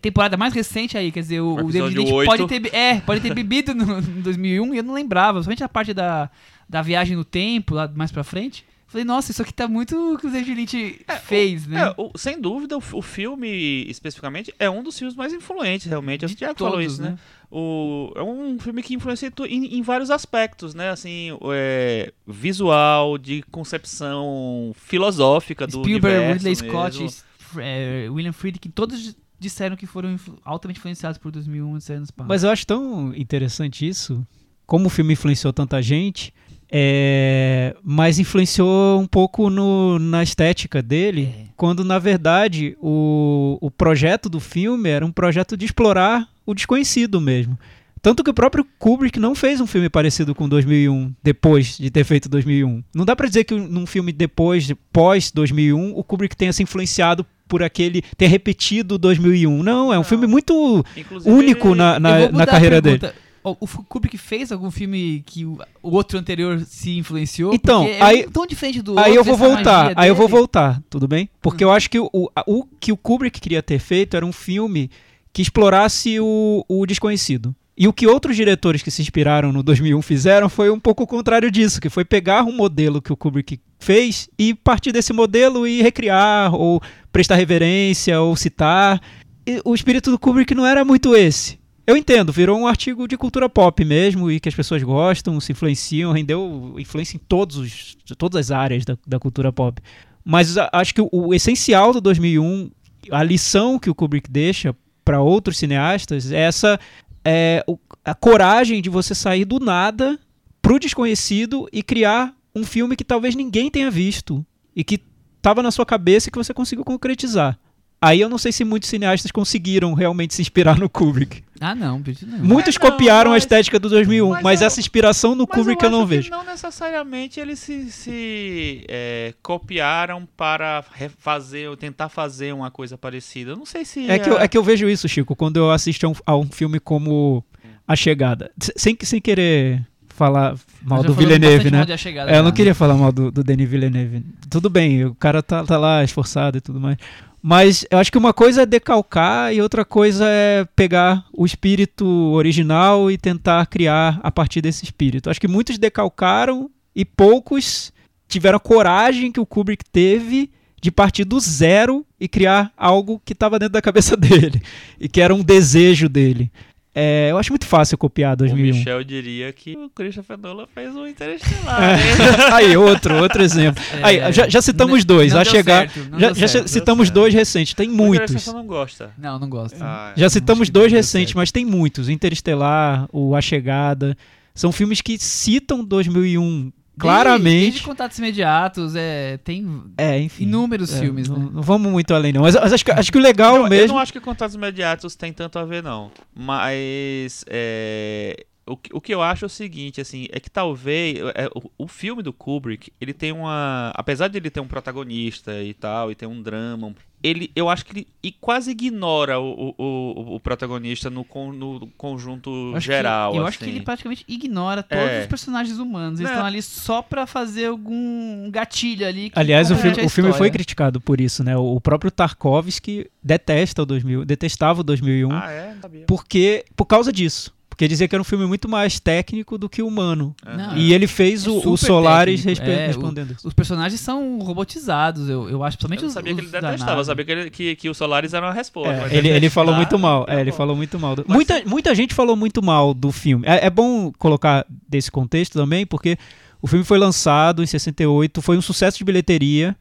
temporada mais recente aí, quer dizer, o, O o David Lynch pode ter, é, pode ter bebido no, *laughs* em 2001 e eu não lembrava, somente a parte da, da viagem no tempo, lá mais pra frente, Falei, nossa, isso aqui tá muito o que o David Lynch fez, né? É, o- sem dúvida, o, o filme, especificamente, é um dos filmes mais influentes, realmente. De O Thiago falou todos, isso, né? O, é um filme que influencia em, em vários aspectos, né? Assim, o- é, visual, de concepção filosófica do Spielberg, universo Ridley Scott, mesmo. F- é, William Friedkin, todos disseram que foram influ- altamente influenciados por 2001 Odisseia no Espaço. Mas eu acho tão interessante isso, como o filme influenciou tanta gente, é, mas influenciou um pouco no- na estética dele, É. quando na verdade o, o projeto do filme era um projeto de explorar o desconhecido mesmo. Tanto que o próprio Kubrick não fez um filme parecido com 2001, depois de ter feito 2001. Não dá pra dizer que num filme depois, de- pós 2001, o Kubrick tenha se influenciado por aquele ter repetido 2001. Não, é um Não. filme muito Inclusive, único na, na, na carreira dele. O, o Kubrick fez algum filme que o, outro anterior se influenciou? Então, é aí- tão diferente do Aí outro. eu vou voltar, aí eu vou voltar, tudo bem? Porque eu acho que o, o que o Kubrick queria ter feito era um filme que explorasse o, o desconhecido. E o que outros diretores que se inspiraram no 2001 fizeram foi um pouco o contrário disso, que foi pegar um modelo que o Kubrick fez e partir desse modelo e recriar, ou prestar reverência, ou citar. E o espírito do Kubrick não era muito esse. Eu entendo, virou um artigo de cultura pop mesmo e que as pessoas gostam, se influenciam, rendeu influência em todos os, todas as áreas da, da cultura pop. Mas a- acho que o, o essencial do 2001, a lição que o Kubrick deixa para outros cineastas é essa é, o- a coragem de você sair do nada pro desconhecido e criar um filme que talvez ninguém tenha visto e que estava na sua cabeça e que você conseguiu concretizar. Aí eu não sei se muitos cineastas conseguiram realmente se inspirar no Kubrick. Ah, não, Pedro, não. Muitos É, não, copiaram a mas- estética do 2001, mas, mas eu- essa inspiração no Mas Kubrick eu, acho não vejo. não necessariamente eles se, se, é, copiaram para fazer ou tentar fazer uma coisa parecida. Eu não sei se É que, eu, é que eu vejo isso, Chico, quando eu assisto a um, a um filme como A Chegada. Sem, sem querer falar mal do Villeneuve, né? A Chegada É, eu não queria falar mal do, do Denis Villeneuve. Tudo bem, o cara tá, tá lá esforçado e tudo mais. Mas eu acho que uma coisa é decalcar e outra coisa é pegar o espírito original e tentar criar a partir desse espírito. Acho que muitos decalcaram e poucos tiveram a coragem que o Kubrick teve de partir do zero e criar algo que estava dentro da cabeça *laughs* dele e que era um desejo dele. É, eu acho muito fácil copiar o 2001. Michel diria que o Christopher Nolan fez um Interestelar. É. *laughs* Aí, outro, outro exemplo. É, Aí, já, já citamos não- dois. não a chegar. certo, já já certo. citamos certo. dois recentes, tem O muitos. Interestelar não gosta. Não, não gosto. Ah, Já acho citamos dois recentes, certo. mas tem muitos. Interestelar, o A Chegada. São filmes que citam 2001 claramente. Desde Contatos Imediatos, é, tem É, enfim. inúmeros É, filmes, não, né? não vamos muito além, não. Mas, mas acho, que, acho que o legal eu, eu mesmo. não acho que contatos imediatos tem tanto a ver, não. Mas é, o, que- o que eu acho é o seguinte, assim, é que talvez é, o, o filme do Kubrick, ele tem uma. Apesar de ele ter um protagonista e tal, e ter um drama, um- ele, eu acho que ele e quase ignora o, o, o, protagonista no, con- no conjunto Eu acho que- geral. eu acho que assim. ele praticamente ignora todos É. os personagens humanos. Eles Né. estão ali só pra fazer algum gatilho ali. que Aliás, o filme, o filme foi criticado por isso, né? O próprio Tarkovsky detesta o 2000, detestava o 2001 Ah, é? Não sabia. porque por causa disso. Porque dizia que era um filme muito mais técnico do que humano. Não, E ele fez É o, o super Solaris respe- é, o- respondendo isso. Os personagens são robotizados, eu, eu acho. Eu Principalmente não os, sabia que ele os detestava, eu sabia que, ele- que, que o Solaris era uma resposta. É, ele, ele falou muito mal. É, ele falou muito mal. do- Muita, muita gente falou muito mal do filme. É, é bom colocar desse contexto também, porque o filme foi lançado em 68, foi um sucesso de bilheteria,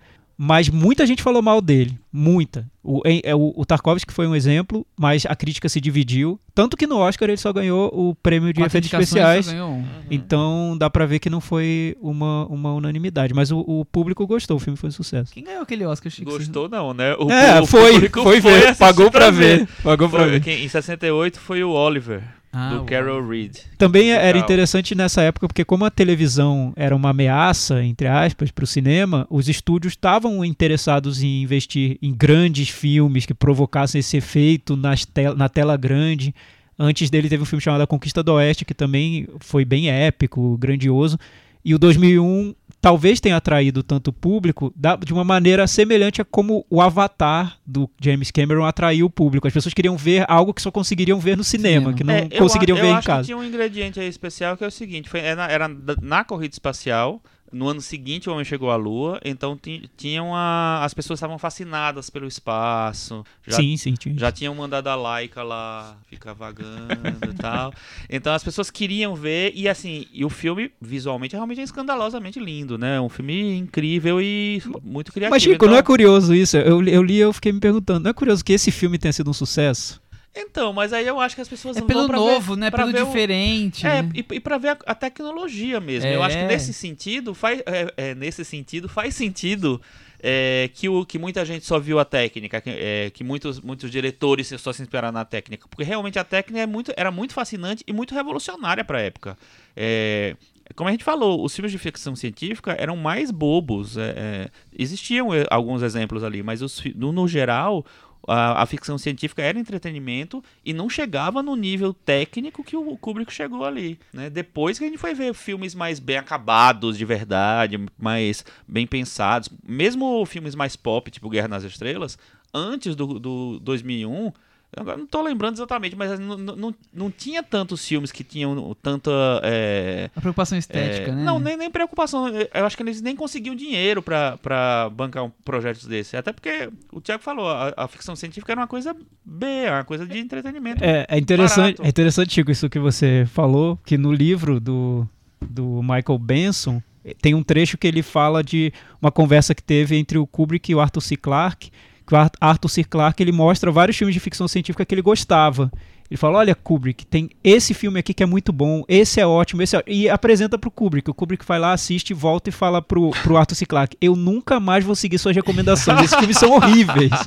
mas muita gente falou mal dele. Muita. O, em- é, o, o Tarkovsky foi um exemplo, mas a crítica se dividiu. Tanto que no Oscar ele só ganhou o prêmio de Quatro efeitos especiais. um. Então dá pra ver que não foi uma, uma unanimidade. Mas o, o público gostou, o filme foi um sucesso. Quem ganhou aquele Oscar, Chico? Gostou não, né? O, é, o foi, público foi ver, pagou pra ver. Pagou pra Foi, ver. quem- em 68 foi o Oliver, Ah, do o- Carol Reed. Também era interessante nessa época, porque como a televisão era uma ameaça, entre aspas, para o cinema, os estúdios estavam interessados em investir em grandes filmes que provocassem esse efeito nas tel na tela grande. Antes dele teve um filme chamado A Conquista do Oeste, que também foi bem épico, grandioso. E o 2001 talvez tenha atraído tanto público da- de uma maneira semelhante a como o Avatar do James Cameron atraiu o público. As pessoas queriam ver algo que só conseguiriam ver no cinema, Cinema. que não É, eu conseguiriam a- ver eu em acho que casa. tinha um ingrediente aí especial que é o seguinte: foi, era, era na corrida espacial. No ano seguinte, o homem chegou à Lua, então ti- tinham a, as pessoas estavam fascinadas pelo espaço. Já, sim, sim. Tinha. já tinham mandado a Laika lá ficar vagando e tal. Então as pessoas queriam ver e assim, e o filme visualmente realmente é escandalosamente lindo, né? Um filme incrível e muito criativo. Mas, Chico, então, não é curioso isso? Eu, eu li e eu fiquei me perguntando. Não é curioso que esse filme tenha sido um sucesso? Então, mas aí eu acho que as pessoas É pelo novo, ver, né? pra Pelo ver o- diferente. É, né? e, e para ver a, a tecnologia mesmo. Eu acho que É. nesse sentido faz, é, é, nesse sentido faz sentido é, que, o, que muita gente só viu a técnica, que, é, que muitos, muitos diretores só se inspiraram na técnica, porque realmente a técnica é muito, era muito fascinante e muito revolucionária para a época. É, como a gente falou, os filmes de ficção científica eram mais bobos. é, é, existiam é, alguns exemplos ali, mas os, no, no geral a, a ficção científica era entretenimento e não chegava no nível técnico que o Kubrick chegou ali. Né? Depois que a gente foi ver filmes mais bem acabados, de verdade, mais bem pensados, mesmo filmes mais pop, tipo Guerra nas Estrelas, antes do, do 2001. Agora não tô lembrando exatamente, mas não, não, não tinha tantos filmes que tinham tanta. é, A preocupação estética, é, né? Não, nem, nem preocupação. Eu acho que eles nem conseguiam dinheiro pra bancar um projeto desse. Até porque o Thiago falou, a, a ficção científica era uma coisa B, é uma coisa de entretenimento. É, é interessante, Barato. é interessante, Chico, isso que você falou, que no livro do, do Michael Benson eh, tem um trecho que ele fala de uma conversa que teve entre o Kubrick e o Arthur C. Clarke, que o Ar- Arthur C. Clarke ele mostra vários filmes de ficção científica que ele gostava. Ele fala, olha Kubrick, tem esse filme aqui que é muito bom, esse é ótimo, esse é... e apresenta pro Kubrick. O Kubrick vai lá, assiste, volta e fala pro, pro Arthur C. Clarke, eu nunca mais vou seguir suas recomendações, esses filmes são horríveis. *laughs*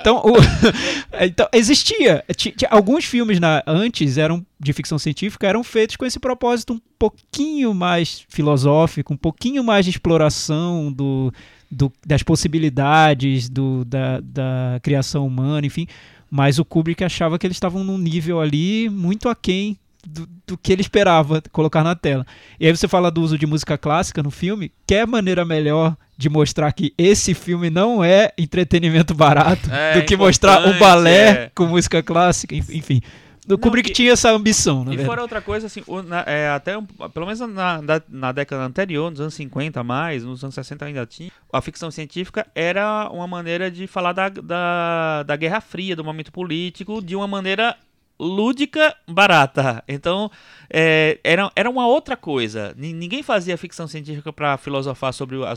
Então, o- *laughs* então, existia. Ti- ti- alguns filmes na- antes eram de ficção científica eram feitos com esse propósito um pouquinho mais filosófico, um pouquinho mais de exploração do, do- das possibilidades do, da, da criação humana, enfim. Mas o Kubrick achava que eles estavam num nível ali muito aquém do, do que ele esperava colocar na tela. E aí você fala do uso de música clássica no filme, que é maneira melhor de mostrar que esse filme não é entretenimento barato É, do que mostrar um importante, balé é. com música clássica, enf- enfim. O Kubrick e- tinha essa ambição, na E verdade. fora outra coisa, assim, o- na- é, até um- pelo menos na, na, na década anterior, nos anos 50 mais, nos anos 60 ainda tinha, a ficção científica era uma maneira de falar da, da, da Guerra Fria, do momento político, de uma maneira lúdica, barata. Então, é, era, era uma outra coisa. Ni- Ninguém fazia ficção científica para filosofar sobre o, o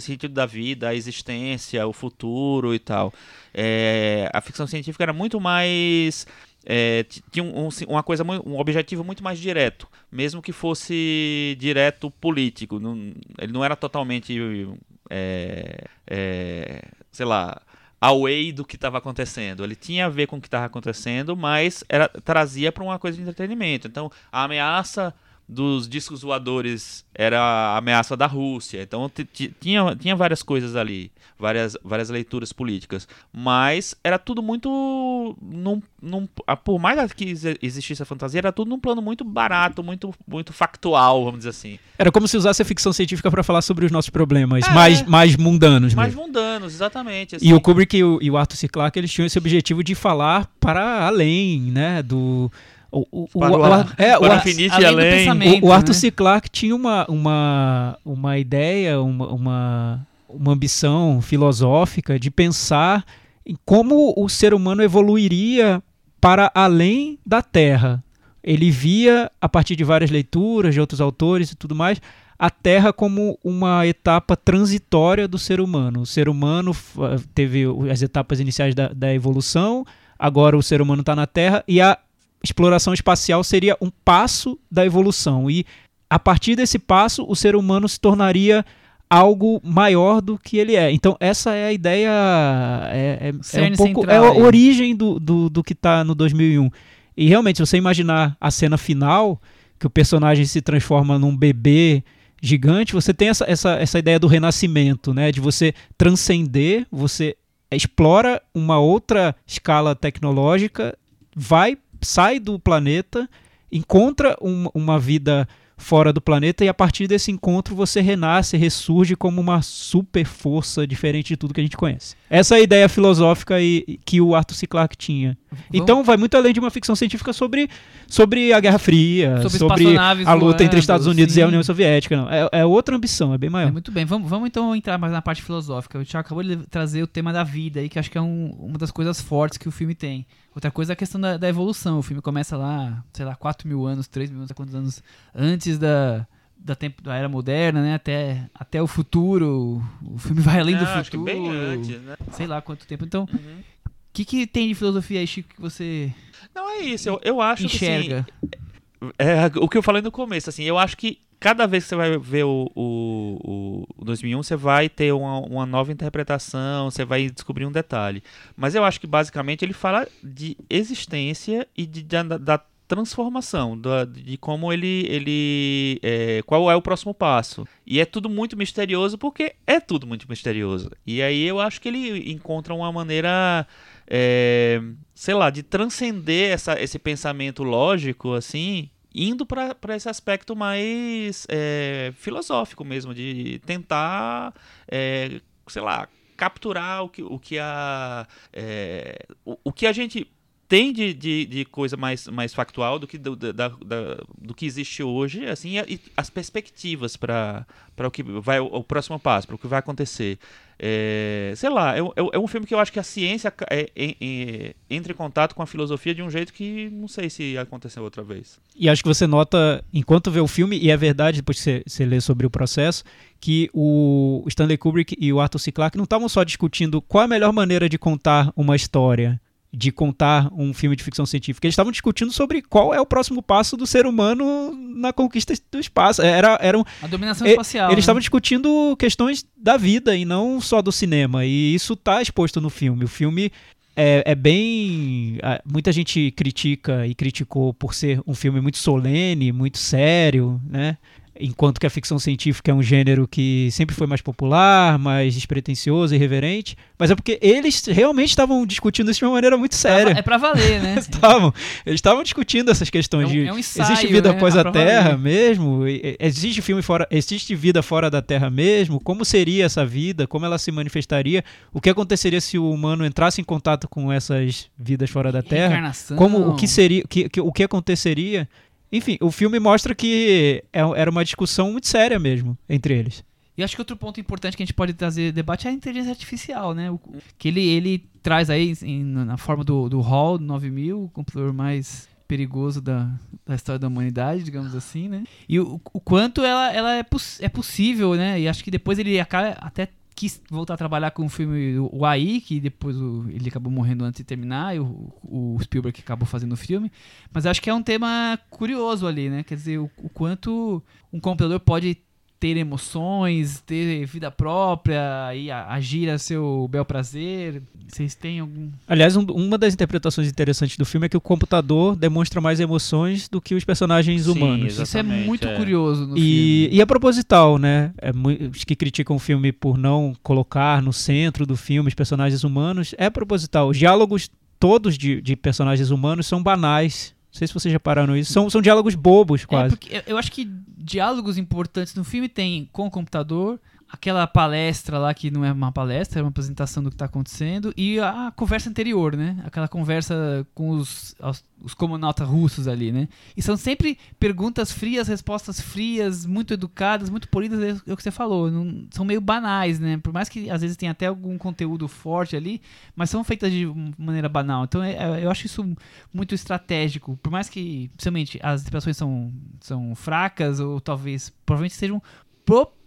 sentido da vida, a existência, o futuro e tal. É, a ficção científica era muito mais é, tinha um, um- uma coisa, um objetivo muito mais direto, mesmo que fosse direto político. Não- ele não era totalmente, é, é, sei lá, away do que estava acontecendo. Ele tinha a ver com o que estava acontecendo, mas era, trazia para uma coisa de entretenimento. Então, a ameaça dos discos voadores era a ameaça da Rússia. Então ti- ti- tinha, tinha várias coisas ali, várias, várias leituras políticas. Mas era tudo muito. Num, num, por mais que exi- existisse a fantasia, era tudo num plano muito barato, muito, muito factual, vamos dizer assim. Era como se usasse a ficção científica para falar sobre os nossos problemas É. mais, mais mundanos Mais mesmo. mundanos, exatamente. E assim. o Kubrick e o, e o Arthur C. Clarke, eles tinham esse objetivo de falar para além, né, do... O, o, o- é, Ar- e além o Arthur né? C. Clarke tinha uma, uma, uma ideia, uma, uma, uma ambição filosófica de pensar em como o ser humano evoluiria para além da Terra. Ele via, a partir de várias leituras de outros autores e tudo mais, a Terra como uma etapa transitória do ser humano. O ser humano f- teve as etapas iniciais da, da evolução, agora o ser humano está na Terra e a exploração espacial seria um passo da evolução. E a partir desse passo, o ser humano se tornaria algo maior do que ele é. Então, essa é a ideia. É, é- é, um pouco. É central a aí. origem do, do, do que está no 2001. E realmente, se você imaginar a cena final, que o personagem se transforma num bebê gigante, você tem essa, essa, essa ideia do renascimento, né? De você transcender, você explora uma outra escala tecnológica, vai, sai do planeta, encontra um- uma vida fora do planeta e a partir desse encontro você renasce, ressurge como uma super força diferente de tudo que a gente conhece. Essa é a ideia filosófica e, que o Arthur C. Clarke tinha. Então vai muito além de uma ficção científica sobre, sobre a Guerra Fria, Sobre sobre, a luta entre Estados Unidos e a sim. União Soviética. Não. É, é outra ambição, é bem É, maior. muito bem, vamos, vamos então entrar mais na parte filosófica. O Thiago acabou de trazer o tema da vida aí, que acho que é um- uma das coisas fortes que o filme tem. Outra coisa é a questão da, da evolução. O filme começa lá, sei lá, 4 mil anos, 3 mil anos, quantos anos antes da, da, tempo, da era moderna, né? Até, até o futuro. O filme vai além do Não, acho que futuro. bem antes, né? Sei lá quanto tempo. Então, o Uhum. que, que tem de filosofia aí, Chico, que você Não é isso, eu, eu acho enxerga? que assim, é o que eu falei no começo, assim, eu acho que cada vez que você vai ver o, o, o 2001, você vai ter uma, uma nova interpretação, você vai descobrir um detalhe. Mas eu acho que basicamente ele fala de existência e de, da, da transformação, da- de como ele, ele é, qual é o próximo passo. E é tudo muito misterioso porque é tudo muito misterioso. E aí eu acho que ele encontra uma maneira é, sei lá, de transcender essa, esse pensamento lógico, assim, indo para esse aspecto mais é, filosófico mesmo, de tentar, é, sei lá, capturar o que, o que a. é, o, o que a gente tem de, de, de coisa mais, mais factual do que, do, da, da- do que existe hoje, assim, e as perspectivas para o que vai o, próximo passo, para o que vai acontecer. É, sei lá, é, é é um filme que eu acho que a ciência é- é- é- entra em contato com a filosofia de um jeito que não sei se aconteceu outra vez. E acho que você nota, enquanto vê o filme, e é verdade, depois que você, você lê sobre o processo, que o Stanley Kubrick e o Arthur C. Clarke não estavam só discutindo qual a melhor maneira de contar uma história, de contar um filme de ficção científica. Eles estavam discutindo sobre qual é o próximo passo do ser humano na conquista do espaço. Era, era um, A dominação E- espacial. eles né? estavam discutindo questões da vida e não só do cinema. E isso está exposto no filme. O filme é, é bem. Muita gente critica e criticou por ser um filme muito solene, muito sério, né? Enquanto que a ficção científica é um gênero que sempre foi mais popular, mais despretensioso, irreverente. Mas é porque eles realmente estavam discutindo isso de uma maneira muito séria. É pra valer, né? *laughs* Estavam. Eles estavam discutindo essas questões É um- de é um ensaio, existe vida né? após A a Terra valer. mesmo? Existe filme fora, existe vida fora da Terra mesmo? Como seria essa vida? Como ela se manifestaria? O que aconteceria se o humano entrasse em contato com essas vidas fora da Terra? Como o que seria, que, que- o que aconteceria? Enfim, o filme mostra que é- era uma discussão muito séria mesmo entre eles. E acho que outro ponto importante que a gente pode trazer debate é a inteligência artificial, né? O- que ele, ele traz aí em- na forma do, do Hall 9000, o computador mais perigoso da, da história da humanidade, digamos assim, né? E o, o quanto ela, ela é, poss- é possível, né? E acho que depois ele acaba, até quis voltar a trabalhar com o filme O AI, que depois o- ele acabou morrendo antes de terminar, e o, o Spielberg acabou fazendo o filme. Mas acho que é um tema curioso ali, né? Quer dizer, o, o quanto um computador pode ter emoções, ter vida própria e agir a seu bel prazer. Vocês têm algum. Aliás, um- uma das interpretações interessantes do filme é que o computador demonstra mais emoções do que os personagens Sim, humanos. Isso é muito é. curioso no E, filme. e é proposital, né? É os que criticam o filme por não colocar no centro do filme os personagens humanos, é proposital. Os diálogos todos de, de personagens humanos são banais. Não sei se vocês já pararam isso. São, são diálogos bobos, É, quase. porque eu- eu acho que diálogos importantes no filme tem com o computador, aquela palestra lá que não é uma palestra, é uma apresentação do que está acontecendo, e a conversa anterior, né? Aquela conversa com os, os, os comunautas russos ali, né? E são sempre perguntas frias, respostas frias, muito educadas, muito polidas, é o que você falou. não- são meio banais, né? Por mais que às vezes tenha até algum conteúdo forte ali, mas são feitas de maneira banal. Então é- é- eu acho isso muito estratégico. Por mais que, principalmente, as interpretações são, são fracas, ou talvez, provavelmente sejam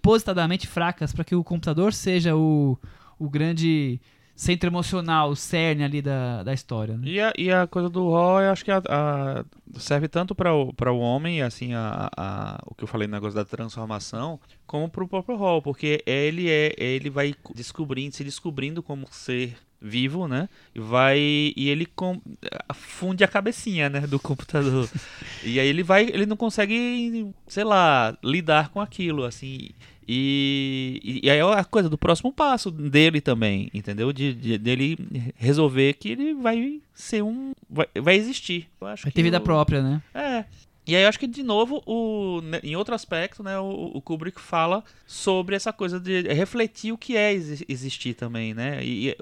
propositadamente fracas, para que o computador seja o, o grande centro emocional, o cerne ali da, da história. Né? E a, e a coisa do Raw, eu acho que a- a- serve tanto para o, pra o homem, assim, a, a- o que eu falei no negócio da transformação, como para o próprio Hall, porque ele é ele vai descobrindo, se descobrindo como ser vivo, né? E vai e ele com, funde a cabecinha, né, do computador. *laughs* e aí ele vai, ele não consegue, sei lá, lidar com aquilo, assim. E, e, aí é a coisa do próximo passo dele também, entendeu? De, de- dele resolver que ele vai ser um. Vai, vai existir. Eu acho Vai ter vida o- própria, né? É. E aí eu acho que, de novo, o, né, em outro aspecto, né, o, o Kubrick fala sobre essa coisa de refletir o que é exi- existir também, né? E, e-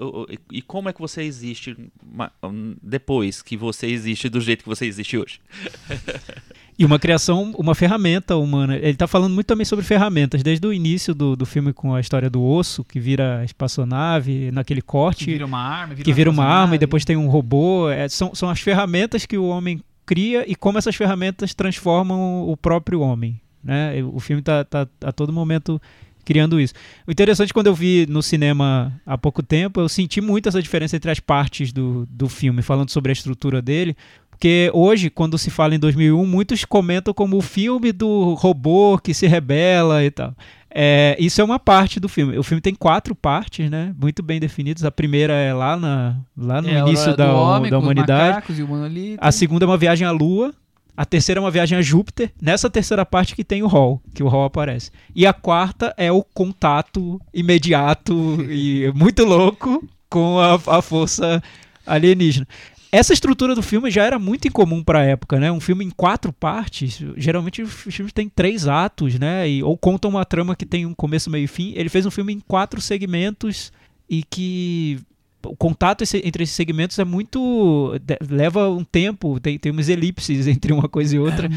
e como é que você existe ma- um, depois que você existe do jeito que você existe hoje. *laughs* E uma criação, uma ferramenta humana. Ele tá falando muito também sobre ferramentas, desde o início do, do filme com a história do osso, que vira espaçonave, naquele corte, Que vira uma arma, que vira uma arma e depois tem um robô. É, são, são as ferramentas que o homem cria e como essas ferramentas transformam o próprio homem. Né? O filme tá, tá a todo momento criando isso. O interessante, quando eu vi no cinema há pouco tempo, eu senti muito essa diferença entre as partes do, do filme, falando sobre a estrutura dele. Porque hoje, quando se fala em 2001, muitos comentam como o filme do robô que se rebela e tal. É, isso é uma parte do filme. O filme tem quatro partes, né? Muito bem definidas. A primeira é lá, na, lá no É, início aurora da, homem, da humanidade. A segunda é uma viagem à Lua. A terceira é uma viagem a Júpiter. Nessa terceira parte que tem o Hall, que o Hall aparece. E a quarta é o contato imediato e muito louco com a, a força alienígena. Essa estrutura do filme já era muito incomum para a época, né? Um filme em quatro partes, geralmente os filmes têm três atos, né? E, ou contam uma trama que tem um começo, meio e fim. Ele fez um filme em quatro segmentos e que o contato entre esses segmentos é muito. leva um tempo, tem, tem umas elipses *laughs* entre uma coisa e outra.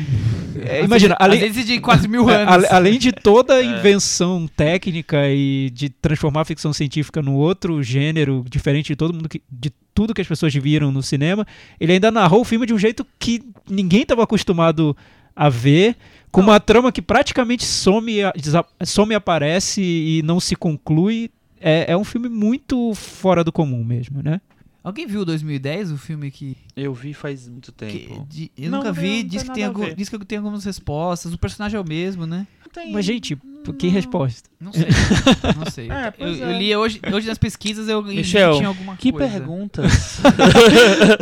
É, imagina, Às além, vezes de quase mil *laughs* é, anos. ale- além de toda a *laughs* invenção técnica e de transformar a ficção científica num outro gênero diferente de todo mundo que, de tudo que as pessoas viram no cinema, ele ainda narrou o filme de um jeito que ninguém estava acostumado a ver, com uma trama que praticamente some, a- some aparece e não se conclui. É, é um filme muito fora do comum mesmo, né? Alguém viu 2010, o filme que. Eu vi faz muito que- tempo. de- eu Não, nunca vi, não diz que, tem algum, diz que tem algumas respostas. O personagem é o mesmo, né? Tem- Mas, gente, que resposta. Não sei. *laughs* não sei. É, eu, eu é. li hoje, hoje nas pesquisas, eu Michel, que tinha alguma Que coisa. perguntas? *laughs*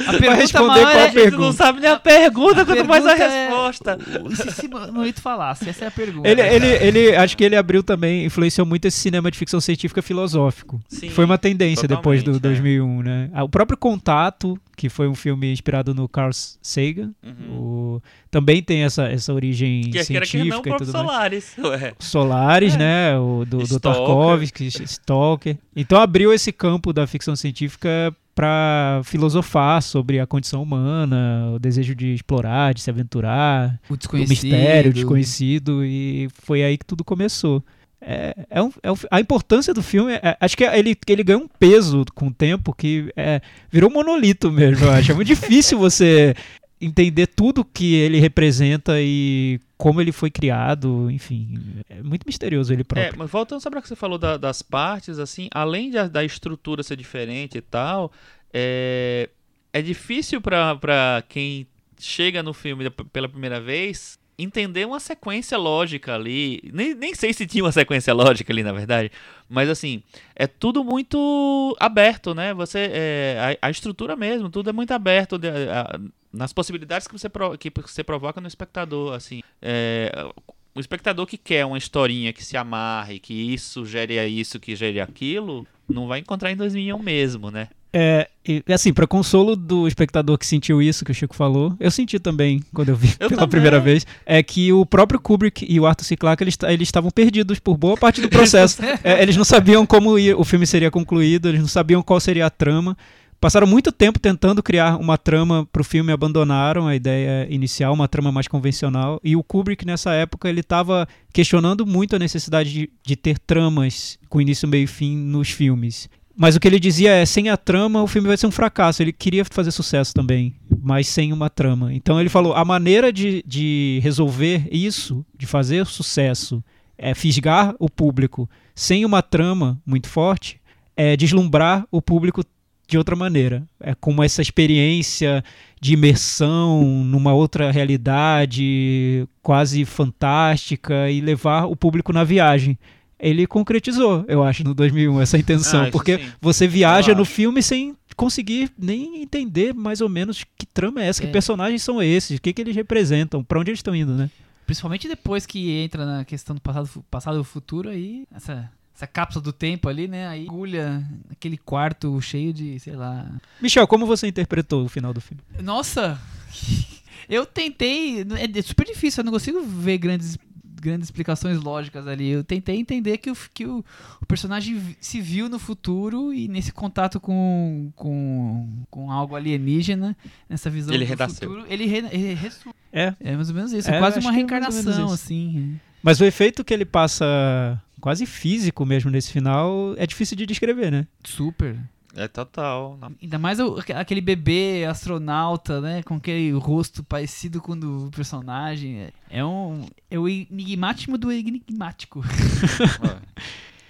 A pergunta responder maior qual é, A gente não pergunta? sabe nem a pergunta, A quanto mais a pergunta é- resposta. E se, se Manolito falasse? Essa é a pergunta. Ele, ele, ele, acho que ele abriu também, influenciou muito esse cinema de ficção científica filosófico. Sim, Foi uma tendência depois do é. 2001, né? Ah, O próprio Contato, que foi um filme inspirado no Carl Sagan, Uhum. o- também tem essa, essa origem Que que não, científica o e próprio tudo mais. Solaris. *laughs* Ué. Solaris, É. né? O do, do Stalker. Tarkovsky, Stalker. Então abriu esse campo da ficção científica para filosofar sobre a condição humana, o desejo de explorar, de se aventurar, O o desconhecido. mistério, o desconhecido, e foi aí que tudo começou. É, é um- é um- a importância do filme, é- acho que ele, que ele ganhou um peso com o tempo que é, virou um monolito mesmo, eu acho. É muito difícil você entender tudo que ele representa e como ele foi criado, enfim. É muito misterioso ele É, próprio. mas voltando sobre o que você falou da- das partes, assim, além de da estrutura ser diferente e tal, é, é difícil pra quem chega no filme pela primeira vez entender uma sequência lógica ali. Nem, nem sei se tinha uma sequência lógica ali, na verdade. Mas assim, é tudo muito aberto, né? Você, é, a, a estrutura mesmo, tudo é muito aberto de- a- nas possibilidades que você, pro- que você provoca no espectador, assim. É, o espectador que quer uma historinha que se amarre, que isso gere isso, que gere aquilo, não vai encontrar em 2001 mesmo, né? É, e, assim, para consolo do espectador que sentiu isso que o Chico falou, eu senti também quando eu vi Eu pela também. primeira vez, é que o próprio Kubrick e o Arthur C. Clarke eles eles estavam perdidos por boa parte do *laughs* processo. É, eles não sabiam como ia- o filme seria concluído, eles não sabiam qual seria a trama. Passaram muito tempo tentando criar uma trama para o filme, abandonaram a ideia inicial, uma trama mais convencional. E o Kubrick, nessa época, ele estava questionando muito a necessidade de, de ter tramas com início, meio e fim nos filmes. Mas o que ele dizia é: sem a trama, o filme vai ser um fracasso. Ele queria fazer sucesso também, mas sem uma trama. Então ele falou: a maneira de, de resolver isso, de fazer sucesso, é fisgar o público sem uma trama muito forte, é deslumbrar o público de outra maneira. É como essa experiência de imersão numa outra realidade quase fantástica e levar o público na viagem. Ele concretizou, eu acho, no 2001, essa intenção, Ah, porque sim. você viaja Eu no filme sem conseguir nem entender mais ou menos que trama é essa, É. que personagens são esses, o que, que eles representam, pra onde eles estão indo, né? Principalmente depois que entra na questão do passado, passado e futuro, aí essa, essa cápsula do tempo ali, né? Aí agulha aquele quarto cheio de, sei lá. Michel, como você interpretou o final do filme? Nossa! *laughs* Eu tentei. É é super difícil, eu não consigo ver grandes, grandes explicações lógicas ali. Eu tentei entender que, o, que o, o personagem se viu no futuro e nesse contato com, com, com algo alienígena, nessa visão Ele do futuro, ele, re, ele ressurge. É. É mais ou menos isso. É, É, quase uma é reencarnação, isso. assim. Mas o efeito que ele passa quase físico mesmo nesse final é difícil de descrever, né? Super. É total. Não. Ainda mais o- aquele bebê astronauta, né? Com aquele rosto parecido com o do personagem. É- É um. É o enigmático do enigmático.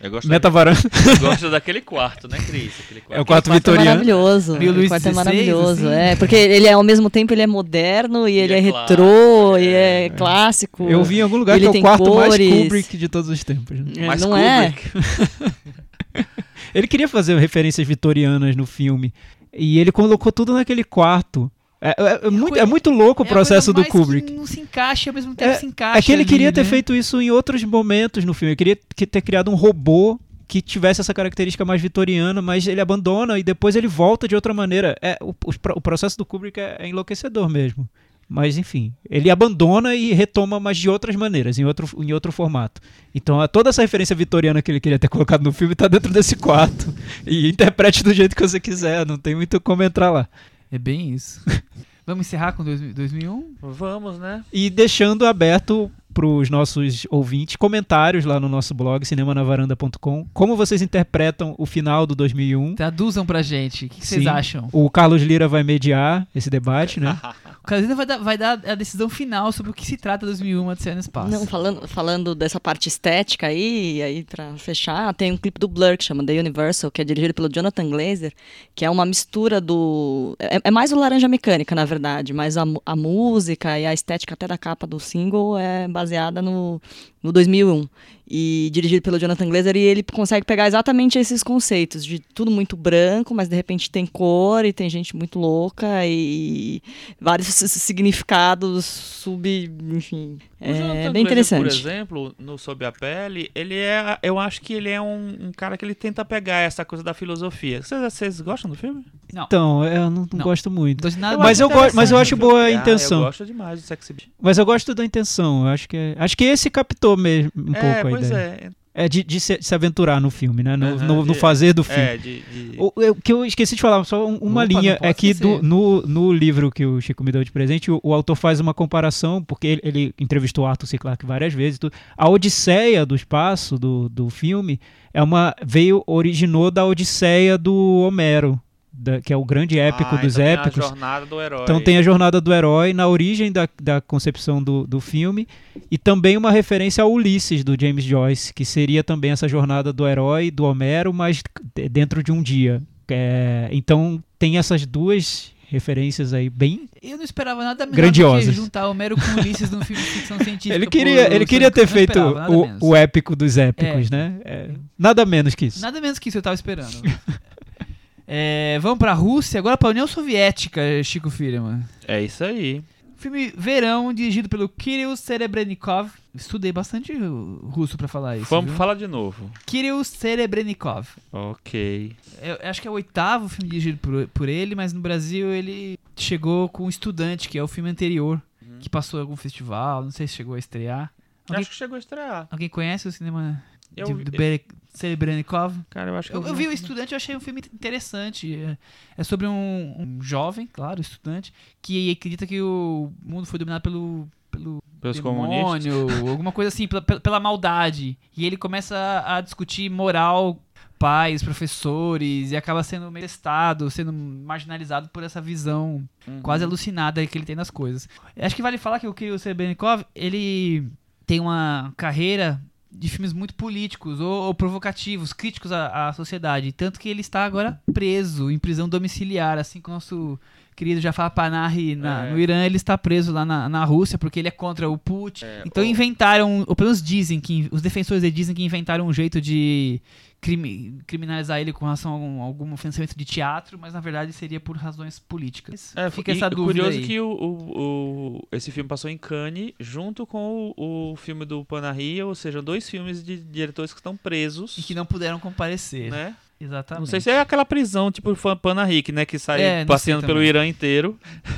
Eu gosto, Metavaranda. eu gosto daquele quarto, né, Cris? Aquele É o quarto. quarto O quarto é vitoriano. maravilhoso. Meio o quarto é XVI, maravilhoso. assim. É, porque ele é, ao mesmo tempo ele é moderno e ele é é, clássico, retrô e é. é, clássico. Eu vi em algum lugar Ele que é o tem quarto mais cores. Kubrick de todos os tempos. né? É, Mas não é? *laughs* Ele queria fazer referências vitorianas no filme. E ele colocou tudo naquele quarto. É, é- é muito, coisa- é muito louco o É processo do Kubrick. Não se encaixa ao mesmo tempo se encaixa. É que ele ali, queria ter né? feito isso em outros momentos no filme. Ele queria que- ter criado um robô que tivesse essa característica mais vitoriana, mas ele abandona e depois ele volta de outra maneira. É, o, pro- o processo do Kubrick é, é enlouquecedor mesmo. Mas enfim, ele abandona e retoma, mas de outras maneiras, em outro, em outro formato. Então toda essa referência vitoriana que ele queria ter colocado no filme está dentro desse quarto. E interprete do jeito que você quiser, não tem muito como entrar lá. É bem isso. *laughs* Vamos encerrar com 2000 2001? Vamos, né? E deixando aberto para os nossos ouvintes comentários lá no nosso blog cinemanavaranda.com como vocês interpretam o final do 2001. Traduzam pra gente. O que, que vocês acham? O Carlos Lira vai mediar esse debate, né? *laughs* O Casina vai dar, vai dar a decisão final sobre o que se trata 2001 Odisseia no Espaço. Não, falando, falando dessa parte estética aí, e aí pra fechar, tem um clipe do Blur que chama The Universal, que é dirigido pelo Jonathan Glazer, que é uma mistura do... É, é mais o Laranja Mecânica, na verdade, mas a, a música e a estética até da capa do single é baseada no, no 2001. E dirigido pelo Jonathan Glazer, e ele consegue pegar exatamente esses conceitos, de tudo muito branco, mas de repente tem cor e tem gente muito louca e vários *laughs* significados sub... enfim... Jonathan É bem interessante. Por exemplo, no Sob a Pele, ele é. Eu acho que ele é um, um cara que ele tenta pegar essa coisa da filosofia. Vocês, vocês gostam do filme? Não. Então, eu não, não Não. gosto muito. Mas eu gosto- mas eu acho boa a Ah, intenção. eu gosto demais do Sexy. Mas eu gosto da intenção. Eu acho que é- acho que esse captou mesmo um é, pouco a pois ideia. é. É de, de se, se aventurar no filme, né? No, Aham, no- no de- fazer do filme. É, de. de- O, o que eu esqueci de falar, só um- uma Opa, linha é que do- no, no livro que o Chico me deu de presente, o, o autor faz uma comparação, porque ele, ele entrevistou Arthur C. Clarke várias vezes. tudo. A Odisseia do espaço do, do filme é uma veio originou da Odisseia do Homero, da- que é o grande épico Ah, dos então tem épicos. A jornada do herói. Então tem a jornada do herói na origem da, da concepção do, do filme e também uma referência ao Ulisses do James Joyce, que seria também essa jornada do herói do Homero, mas dentro de um dia. É, então tem essas duas referências aí bem. Eu não esperava nada menos Grandiosas. do que juntar Homero com Ulisses num filme de ficção *laughs* científica. Ele queria, ele queria ter feito o, o épico dos épicos, né? É, nada menos que isso. Nada menos que isso eu tava esperando. *laughs* É, vamos pra Rússia, agora pra União Soviética, Chico Firman. É isso aí. Filme Verão, dirigido pelo Kirill Serebrennikov. Estudei bastante russo pra falar isso. Vamos viu? falar de novo. Kirill Serebrennikov. Ok. Eu acho que é o oitavo filme dirigido por, por ele, mas no Brasil ele chegou com Estudante, que é o filme anterior, que passou em algum festival, não sei se chegou a estrear. Alguém, Acho que chegou a estrear. alguém conhece o cinema Eu, de, do Bere- Serebrennikov? cara, eu acho que Eu, eu vi o Estudante, eu achei um filme interessante. É, é sobre um, um jovem, claro, estudante, que acredita que o mundo foi dominado pelo, pelo Pelos demônio, *laughs* alguma coisa assim, pela, pela- pela maldade. E ele começa a, a discutir moral, pais, professores, e acaba sendo meio testado, sendo marginalizado por essa visão Uhum. quase alucinada que ele tem nas coisas. Acho que vale falar que o Kirill Serebrennikov, ele tem uma carreira de filmes muito políticos ou, ou provocativos, críticos à, à sociedade. Tanto que ele está agora preso em prisão domiciliar, assim como o nosso querido Jafar Panahi na- É. no Irã, ele está preso lá na, na Rússia porque ele é contra o Putin. É, então o- inventaram, ou pelo menos dizem que os defensores dizem que inventaram um jeito de crimi- criminalizar ele com relação a algum, algum financiamento de teatro, mas na verdade seria por razões políticas. É, Fica essa dúvida curioso aí. que o, o- o- esse filme passou em Cannes junto com o, o filme do Panahi, ou seja, dois filmes de diretores que estão presos, E que não puderam comparecer. né? Exatamente. Não sei se é aquela prisão, tipo Panahik, né? Que sai É, passeando pelo. Irã inteiro.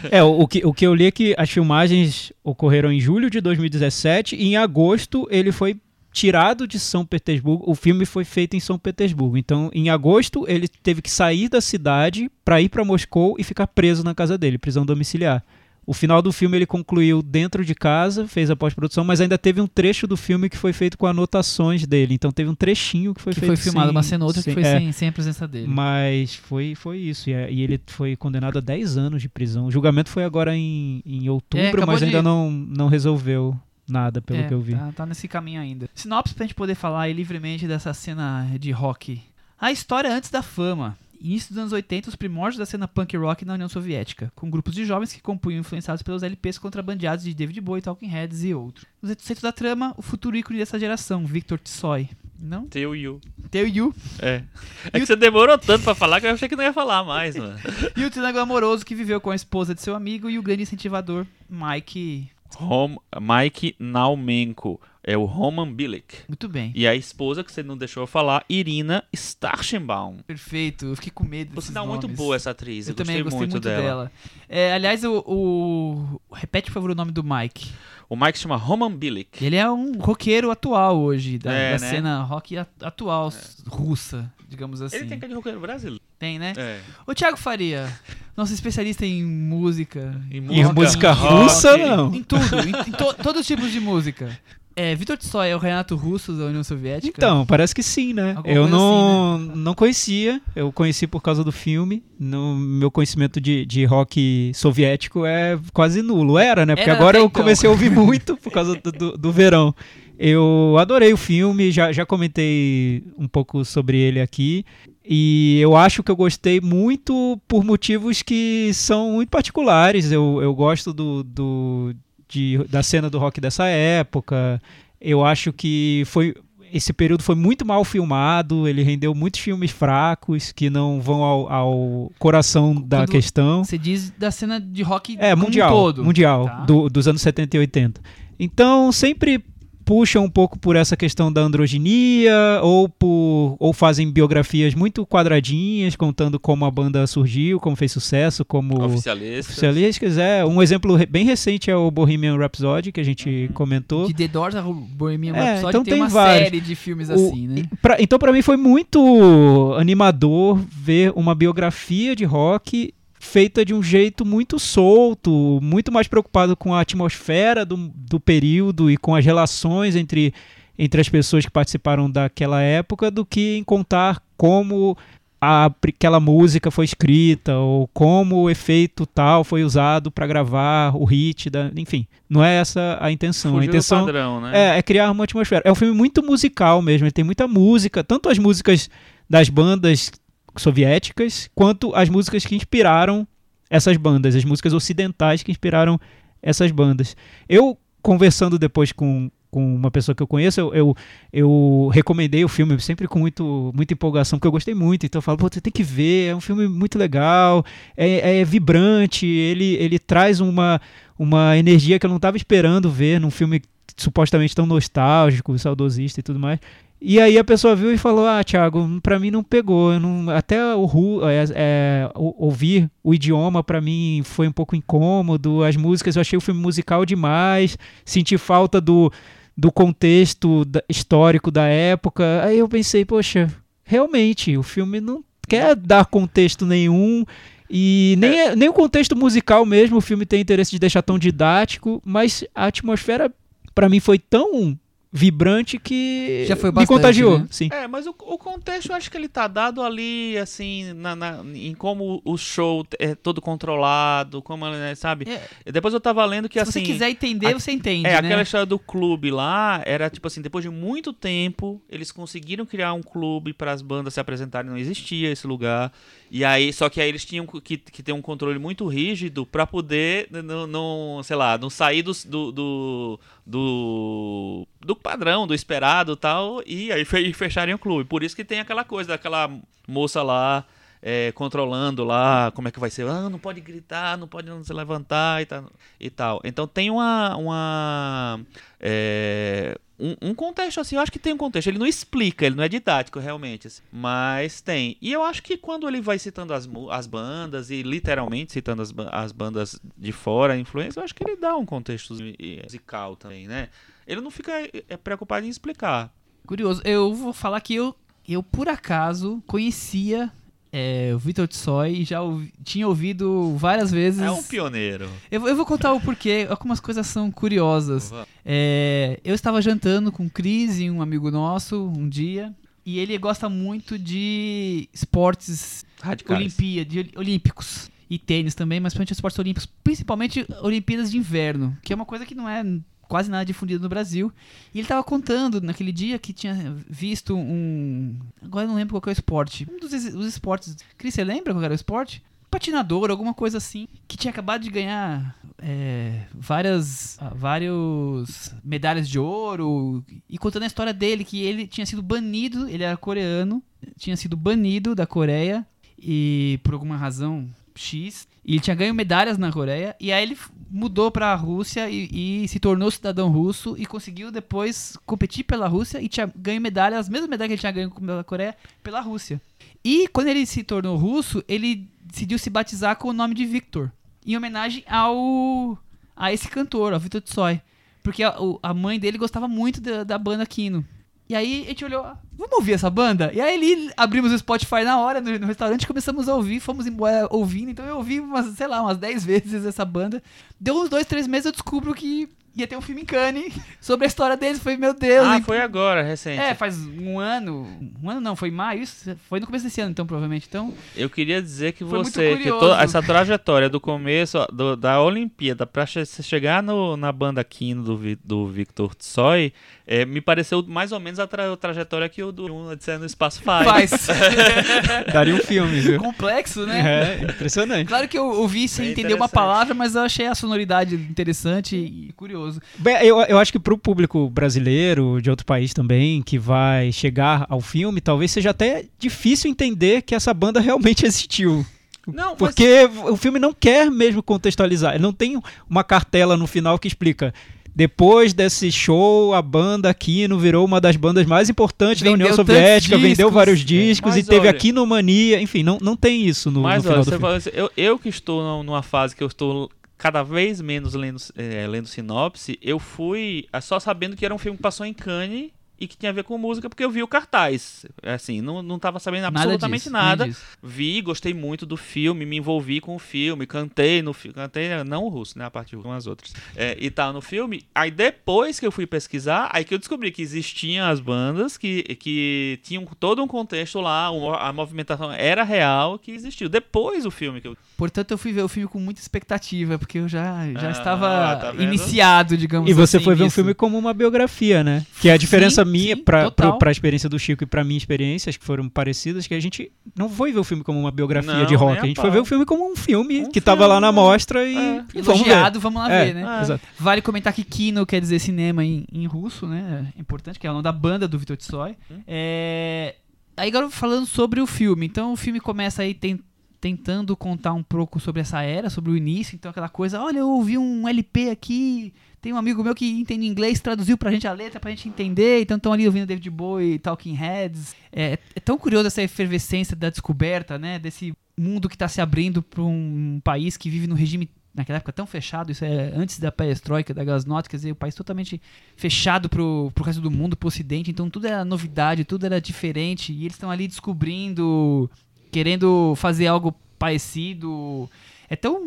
É, o, o que, o que eu li é que as filmagens ocorreram em julho de 2017 e em agosto ele foi tirado de São Petersburgo. O filme foi feito em São Petersburgo. Então, em agosto, ele teve que sair da cidade para ir para Moscou e ficar preso na casa dele, prisão domiciliar. O final do filme ele concluiu dentro de casa, fez a pós-produção, mas ainda teve um trecho do filme que foi feito com anotações dele. Então teve um trechinho que foi que feito foi filmado sem- uma cena ou outra que sem- foi é, sem, sem a presença dele. mas foi, foi isso. E, é- e ele foi condenado a 10 anos de prisão. O julgamento foi agora em, em outubro, É, mas de- ainda não, não resolveu nada, pelo É, que eu vi. Tá, tá nesse caminho ainda. Sinopse pra gente poder falar aí livremente dessa cena de rock. A história antes da fama. Início dos anos 80, os primórdios da cena punk rock na União Soviética, com grupos de jovens que compunham influenciados pelos LPs contrabandeados de David Bowie, Talking Heads e outros. No centro da trama, o futuro ícone dessa geração, Victor Tsoi. Não? Teu Yu. Teu Yu. É. É que você demorou tanto pra falar que eu achei que não ia falar mais, mano. *laughs* E o triângulo amoroso que viveu com a esposa de seu amigo e o grande incentivador, Mike. Rom, Mike Naumenko. É o Roman Bilic. Muito bem. E a esposa, que você não deixou eu falar, Irina Starchenbaum. Perfeito. Eu fiquei com medo desses sinal, muito boa essa atriz. Eu, Eu, também gostei, gostei muito, dela. É, aliás, o, o- Repete, por favor, o nome do Mike. O Mike se chama Roman Bilic. Ele é um roqueiro atual hoje, da, É, da né? cena rock atual, russa, digamos assim. Ele tem cara de roqueiro brasileiro. Tem, né? É. Ô, Thiago Faria, nosso especialista em música. E música música rock. russa, não. Em tudo, em, em to- todos os tipos de música. É, Vitor Tsoi é o Renato Russo da União Soviética? Então, parece que sim, né? Alguma Eu não, assim, não conhecia, eu conheci por causa do filme. No meu conhecimento de, de rock soviético é quase nulo. Era, né? Porque Era agora eu então. comecei a ouvir *laughs* muito por causa do, do, do verão. Eu adorei o filme, já, já comentei um pouco sobre ele aqui. E eu acho que eu gostei muito por motivos que são muito particulares. Eu, eu gosto do, do, de- da cena do rock dessa época. Eu acho que foi esse período foi muito mal filmado, ele rendeu muitos filmes fracos que não vão ao, ao coração da Quando questão. Você diz da cena de rock É, como mundial, um todo. mundial, Tá. do- dos anos 70 e 80. Então, sempre puxa um pouco por essa questão da androginia ou por ou fazem biografias muito quadradinhas contando como a banda surgiu, como fez sucesso, como Oficialista. oficialistas, é, um exemplo bem recente é o Bohemian Rhapsody que a gente Uhum. comentou. De The Doors a Bohemian É, Rhapsody então tem, tem uma vários. série de filmes O- assim, né? Pra- então, pra mim, foi muito animador ver uma biografia de rock feita de um jeito muito solto, muito mais preocupado com a atmosfera do, do período e com as relações entre, entre as pessoas que participaram daquela época do que em contar como a, aquela música foi escrita ou como o efeito tal foi usado para gravar o hit, da, enfim. Não é essa a intenção. a Fugiu do intenção padrão, né? é, é criar uma atmosfera. É um filme muito musical mesmo, ele tem muita música, tanto as músicas das bandas soviéticas, quanto as músicas que inspiraram essas bandas, as músicas ocidentais que inspiraram essas bandas. Eu, conversando depois com, com uma pessoa que eu conheço, eu, eu, eu recomendei o filme sempre com muito, muita empolgação, porque eu gostei muito, então eu falo, você tem que ver, é um filme muito legal, é, é vibrante, ele, ele traz uma, uma energia que eu não estava esperando ver num filme supostamente tão nostálgico, saudosista e tudo mais. E aí a pessoa viu e falou: Ah, Thiago, pra mim não pegou. eu não- até o, é, é, ouvir o idioma pra mim foi um pouco incômodo. As músicas eu achei o filme musical demais. Senti falta do, do contexto da- histórico da época. Aí eu pensei: Poxa, realmente, o filme não quer dar contexto nenhum. E nem, é- nem o contexto musical mesmo, o filme tem interesse de deixar tão didático, mas a atmosfera pra mim foi tão vibrante que Já foi me bastante, contagiou, né? sim. É, mas o, o contexto eu acho que ele tá dado ali, assim, na, na- em como o show é todo controlado, como, né, sabe? É, Depois eu tava lendo que, se assim... você quiser entender, a- você entende, É, né? aquela história do clube lá, era tipo assim, depois de muito tempo, eles conseguiram criar um clube para as bandas se apresentarem, não existia esse lugar. E aí, só que aí eles tinham que, que ter um controle muito rígido para poder, não, não, sei lá, não sair do, do, do, do padrão, do esperado tal, e aí fe- fecharem o clube. Por isso que tem aquela coisa daquela moça lá é, controlando lá como é que vai ser. Ah, não pode gritar, não pode não se levantar e tal. E tal. Então tem uma, uma é, um, um contexto assim, eu acho que tem um contexto. Ele não explica, ele não é didático realmente, assim, mas tem. E eu acho que quando ele vai citando as, as bandas e literalmente citando as, as bandas de fora, a influência, eu acho que ele dá um contexto musical também, né? Ele não fica é, preocupado em explicar. Curioso. Eu vou falar que eu, eu por acaso, conhecia é, o Vitor Tsoi já ouvi- tinha ouvido várias vezes. É um pioneiro. Eu, vou- eu vou contar o porquê, algumas coisas são curiosas. É, eu estava jantando com o Cris e um amigo nosso um dia, e ele gosta muito de esportes Radicais. De olímpicos. E tênis também, mas principalmente esportes olímpicos, principalmente Olimpíadas de Inverno, que é uma coisa que não é quase nada difundida no Brasil. E ele tava contando naquele dia que tinha visto um. Agora eu não lembro qual que é o esporte. Um dos es- os esportes. Cris, você lembra qual era o esporte? Patinador, alguma coisa assim. Que tinha acabado de ganhar é, várias. ah, vários medalhas de ouro. E contando a história dele, que ele tinha sido banido, ele era coreano, tinha sido banido da Coreia e por alguma razão X, e ele tinha ganho medalhas na Coreia, e aí ele mudou pra Rússia e, e se tornou cidadão russo e conseguiu depois competir pela Rússia e tinha ganho medalhas, as mesmas medalhas que ele tinha ganho pela Coreia, pela Rússia. E quando ele se tornou russo, ele decidiu se batizar com o nome de Victor, em homenagem ao a esse cantor, ao Victor Tsoi. Porque a, a mãe dele gostava muito da, da banda Kino. E aí a gente olhou, "Ah, vamos ouvir essa banda? E aí ele abrimos o Spotify na hora no, no restaurante, começamos a ouvir, fomos embora ouvindo. Então eu ouvi umas, sei lá, umas 10 vezes essa banda. Deu uns dois, três meses eu descubro que ia ter um filme em Cannes *laughs* sobre a história deles. Foi, meu Deus. Ah, e- foi agora, recente. É, faz um ano. Um ano não, foi maio. Isso foi no começo desse ano, então, provavelmente. Então, Eu queria dizer que você, que curioso. to- essa trajetória do começo ó, do- da Olimpíada pra che- chegar no- na banda Kino do, do Victor Tsoi, é, me pareceu mais ou menos a tra- trajetória que o do Odisseia no Espaço faz. faz. *laughs* Daria um filme, viu? Complexo, né? É, impressionante. Claro que eu ouvi sem É entender uma palavra, mas eu achei a sonoridade interessante e curioso. Bem, eu, eu acho que pro público brasileiro, de outro país também, que vai chegar ao filme, talvez seja até difícil entender que essa banda realmente *laughs* existiu. Não, mas- Porque o filme não quer mesmo contextualizar. Ele não tem uma cartela no final que explica. Depois desse show, a banda Kino virou uma das bandas mais importantes da Vendeu União tantos Soviética, vendeu discos. vários discos e teve olha- a Kinomania. Enfim, não, não tem isso no, Mas no final olha, você falou assim, eu, eu que estou num- numa fase que eu estou cada vez menos lendo, eh, lendo sinopse, eu fui ah, só sabendo que era um filme que passou em Cannes e que tinha a ver com música, porque eu vi o cartaz. Assim, não, não tava sabendo absolutamente disso, nada. disso. Vi, gostei muito do filme, me envolvi com o filme, cantei no filme, cantei não o russo, né, a parte russa, com as outras. É, e tal no filme. Aí depois que eu fui pesquisar, aí que eu descobri que existiam as bandas, que, que tinham todo um contexto lá, a movimentação era real, que existiu. Depois o filme que eu... Portanto, eu fui ver o filme com muita expectativa, porque eu já, já Ah, estava tá iniciado, digamos E você assim, foi ver um nisso. filme como uma biografia, né? Que é a diferença Sim, minha pro, pra experiência do Chico e pra minha experiência, acho que foram parecidas, que a gente não foi ver o filme como uma biografia Não, de rock. a A gente pau. foi ver o filme como um filme Um que tava lá na né? mostra e, É. e vamos ver. Elogiado, vamos lá É, ver, né? Exato. Vale comentar que Kino quer dizer cinema em, em russo, né? É importante, que é o nome da banda do Vitor Tsoi. Hum. É... Aí agora falando sobre o filme. Então o filme começa aí ten- tentando contar um pouco sobre essa era, sobre o início. Então aquela coisa, olha, eu ouvi um LP aqui, tem um amigo meu que entende inglês, traduziu pra gente a letra pra gente entender. Então estão ali ouvindo David Bowie, Talking Heads. É, é tão curioso essa efervescência da descoberta, né? Desse mundo que tá se abrindo pra um país que vive num regime naquela época tão fechado, isso é antes da perestroika, da glasnost, quer dizer, o país totalmente fechado pro, pro resto do mundo, pro ocidente, então tudo era novidade, tudo era diferente, e eles estão ali descobrindo, querendo fazer algo parecido. É tão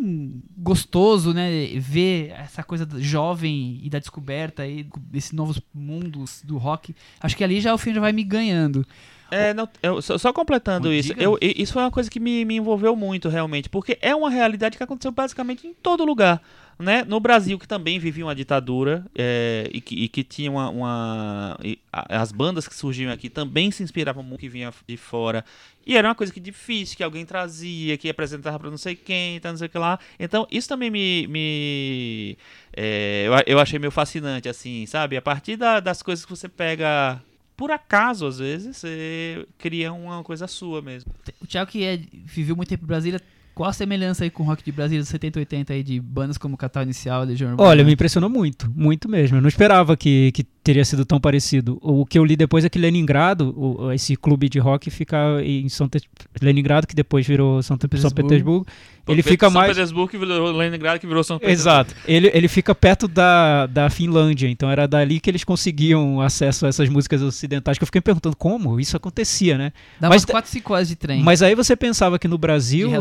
gostoso, né, ver essa coisa jovem e da descoberta e desses novos mundos do rock. Acho que ali já o filme já vai me ganhando. É, não, eu- só, só completando isso, eu, isso foi uma coisa que me, me envolveu muito realmente, porque é uma realidade que aconteceu basicamente em todo lugar. Né? No Brasil, que também vivia uma ditadura é, e, que, e que tinha uma. uma- e as bandas que surgiam aqui também se inspiravam muito que vinha de fora. E era uma coisa que difícil, que alguém trazia, que apresentava pra não sei quem, tá, não sei o que lá. Então, isso também me. me é, eu, eu achei meio fascinante, assim, sabe? A partir da- das coisas que você pega por acaso, às vezes, você cria uma coisa sua mesmo. O Thiago, que é, viveu muito tempo em Brasília, Qual a semelhança aí com o rock de Brasília dos 70 e 80 aí de bandas como Catal Inicial, Legião Urbana? Olha, me impressionou muito, muito mesmo. Eu não esperava que, que teria sido tão parecido. O que eu li depois é que Leningrado, o- esse clube de rock, fica em São Te- Leningrado, que depois virou São, Te- São Petersburgo. Petersburgo. Ele São fica mais. Petersburgo que virou Leningrado que virou São Petersburgo. Exato. Ele, ele fica perto da, da Finlândia, então era dali que eles conseguiam acesso a essas músicas ocidentais, que eu fiquei me perguntando como isso acontecia, né? Dá mas umas te- 4, 5 horas de trem. Mas aí você pensava que no Brasil, De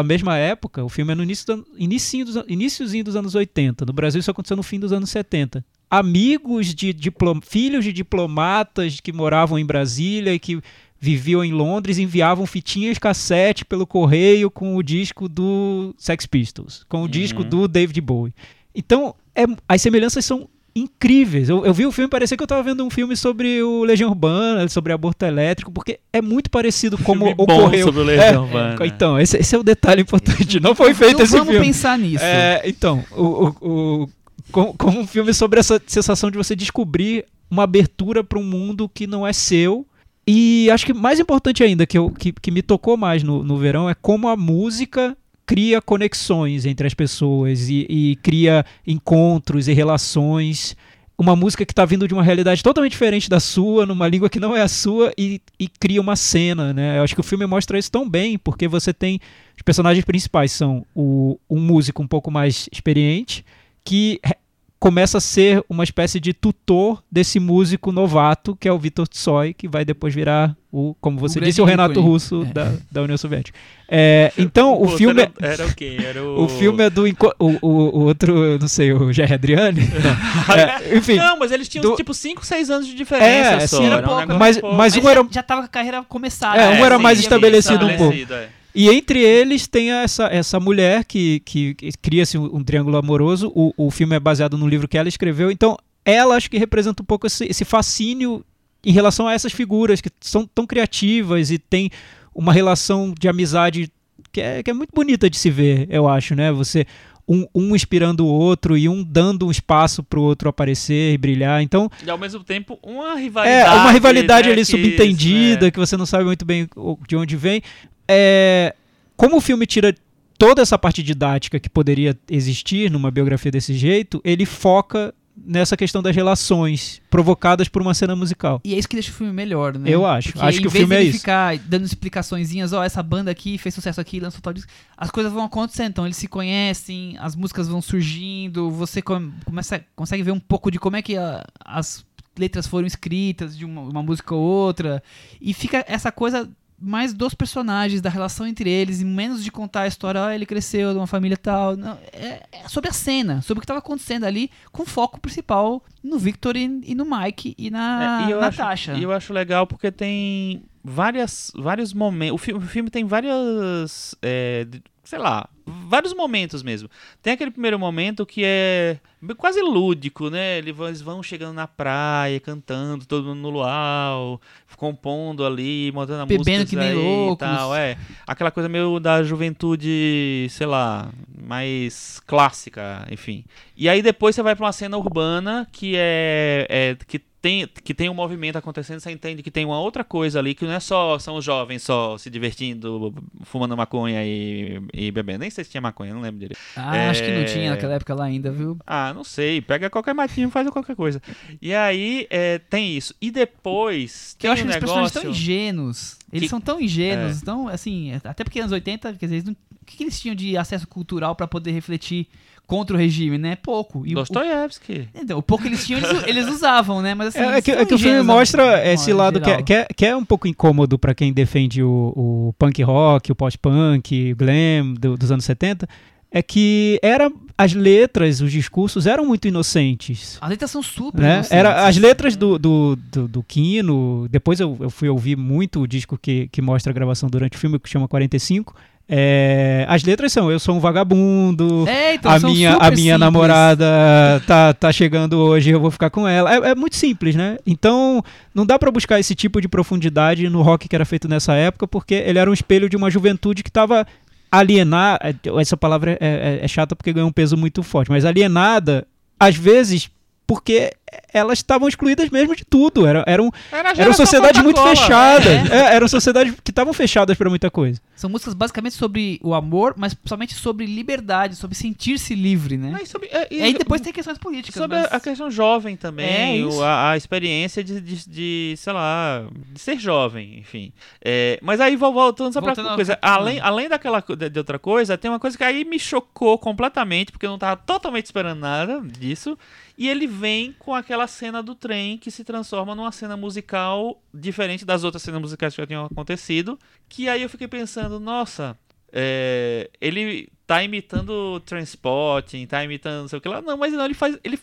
Naquela mesma época, o filme é no início do, inicinho dos, iniciozinho dos anos 80. No Brasil isso aconteceu no fim dos anos 70. Amigos de diplom, filhos de diplomatas que moravam em Brasília e que viviam em Londres enviavam fitinhas cassete pelo correio com o disco do Sex Pistols, com o disco do David Bowie. Então, é- as semelhanças são incríveis. Eu, eu vi o filme e parecia que eu estava vendo um filme sobre o Legião Urbana, sobre aborto elétrico, porque é muito parecido como Filme bom ocorreu. sobre o Legião É, Urbana. Então, esse, esse é o detalhe importante. Não foi feito não esse vamos filme. pensar nisso. É, então, o, o, o- com- como um filme sobre essa sensação de você descobrir uma abertura para um mundo que não é seu. E acho que mais importante ainda, que, eu, que, que me tocou mais no, no verão, é como a música cria conexões entre as pessoas e, e cria encontros e relações. Uma música que está vindo de uma realidade totalmente diferente da sua, numa língua que não é a sua, e, e cria uma cena, né? Eu acho que o filme mostra isso tão bem, porque você tem. Os personagens principais são o, um músico um pouco mais experiente, que começa a ser uma espécie de tutor desse músico novato, que é o Vitor Tsoi, que vai depois virar o, como você disse, o Renato ícone. Russo É. da, da União Soviética. É, então, o outro filme. Era, era o quê? Era *laughs* o... O filme é do. O, o, o outro, eu não sei, o Jerry Adriani? Não. *laughs* É, enfim. Não, mas eles tinham do- tipo 5, 6 anos de diferença É, só. sim, era era um mas- pouco. mas Mas um era- já, já tava com a carreira começada. É, um era sim, mais estabelecido bem, um pouco. É. E entre eles tem essa, essa mulher que, que, cria-se um, um triângulo amoroso. O, o filme é baseado no livro que ela escreveu. Então, ela acho que representa um pouco esse, esse fascínio em relação a essas figuras que são tão criativas e tem uma relação de amizade que é, que é muito bonita de se ver, eu acho, né? Você um, um inspirando o outro e um dando um espaço pro outro aparecer e brilhar. Então, E ao mesmo tempo, uma é rivalidade. uma rivalidade né, ali que- subentendida, é. que você não sabe muito bem o- de onde vem. É, como o filme tira toda essa parte didática que poderia existir numa biografia desse jeito, ele foca nessa questão das relações provocadas por uma cena musical. E é isso que deixa o filme melhor, né? Eu acho. Porque Acho que o filme é isso. ficar dando explicaçõezinhas, ó, essa banda aqui fez sucesso aqui, lançou tal disco, as coisas vão acontecendo, então eles se conhecem, as músicas vão surgindo, você com- começa, consegue ver um pouco de como é que a- as letras foram escritas de uma, uma música ou outra, e fica essa coisa mais dos personagens, da relação entre eles, e menos de contar a história, ó, ele cresceu de uma família tal. Não, é, é sobre a cena, sobre o que estava acontecendo ali, com foco principal no Victor e, e no Mike e na É, e eu Natasha. Acho, e eu acho legal porque tem várias, vários momentos. O filme, o filme tem várias. é, sei lá, vários momentos mesmo. Tem aquele primeiro momento que é quase lúdico, né? Eles vão, chegando na praia, cantando, todo mundo no luau, compondo ali, montando a Bebendo música que nem loucos. e tal. É, aquela coisa meio da juventude, sei lá, mais clássica, enfim. E aí depois você vai pra uma cena urbana que é, é que tem que tem um movimento acontecendo, você entende que tem uma outra coisa ali que não é só são os jovens só se divertindo, fumando maconha e, e bebendo. Nem sei se tinha maconha, não lembro direito. Ah, acho que não É. tinha naquela época lá ainda, viu? Ah, não sei. Pega qualquer matinho e faz qualquer coisa. E aí é, tem isso. E depois Que eu acho um que os personagens tão negócio. ingênuos. Eles Que- são tão ingênuos, tão assim, até porque anos 80, quer dizer, eles não- que, que eles tinham de acesso cultural pra poder refletir contra o regime, né? Pouco. E o, o, Dostoiévski. então, o pouco que eles tinham, eles, eles usavam, né? Mas assim, É, é que, é que o filme ingênuos, mostra né, esse lado que é, que, é, que é um pouco incômodo para quem defende o, o punk rock, o post-punk, o glam do- dos anos 70, é que era as letras, os discursos eram muito inocentes. As letras são super Né? inocentes. Era, as letras do, do, do, do Kino, depois eu, eu fui ouvir muito o disco que, que mostra a gravação durante o filme, que chama 45. É, as letras são Eu sou um vagabundo, É, então, a minha, a minha simples. namorada tá, tá chegando hoje, eu vou ficar com ela. É, é muito simples, né? Então, não dá pra buscar esse tipo de profundidade no rock que era feito nessa época, porque ele era um espelho de uma juventude que tava alienada. Essa palavra é, é- é chata porque ganhou um peso muito forte, mas alienada, às vezes, porque elas estavam excluídas mesmo de tudo. Era, eram, Era a eram sociedades muito fechadas. É, eram sociedades que estavam fechadas pra muita coisa. São músicas basicamente sobre o amor, mas somente sobre liberdade, sobre sentir-se livre, né? Não, e sobre- é, E aí depois tem questões políticas. Sobre mas... a- a questão jovem também, É, a, a experiência de, de, de, sei lá, de ser jovem, enfim. É, mas aí vol- voltando só Voltando ao coisa, capítulo. além, além daquela de, de outra coisa, tem uma coisa que aí me chocou completamente, porque eu não tava totalmente esperando nada disso. E ele vem com aquela cena do trem que se transforma numa cena musical diferente das outras cenas musicais que já tinham acontecido. Que aí eu fiquei pensando, nossa, é, ele tá imitando Transporting, tá imitando não sei o que lá. Não, mas não, ele faz. Ele,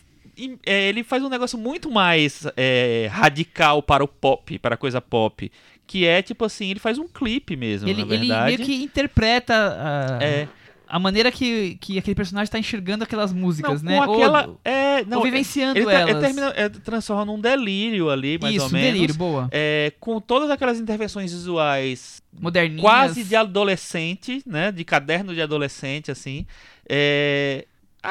é, ele faz um negócio muito mais é, radical para o pop, para a coisa pop. Que é tipo assim, ele faz um clipe mesmo, ele, na ele verdade. meio que interpreta a, É. a maneira que, que aquele personagem tá enxergando aquelas músicas, não, né? aquela. Ou, é, não, ou vivenciando ele, tá- ele termina, é, transforma num delírio ali, mais Isso, ou menos. delírio, boa. É, com todas aquelas intervenções visuais Moderninhas. quase de adolescente, né? De caderno de adolescente, assim. É,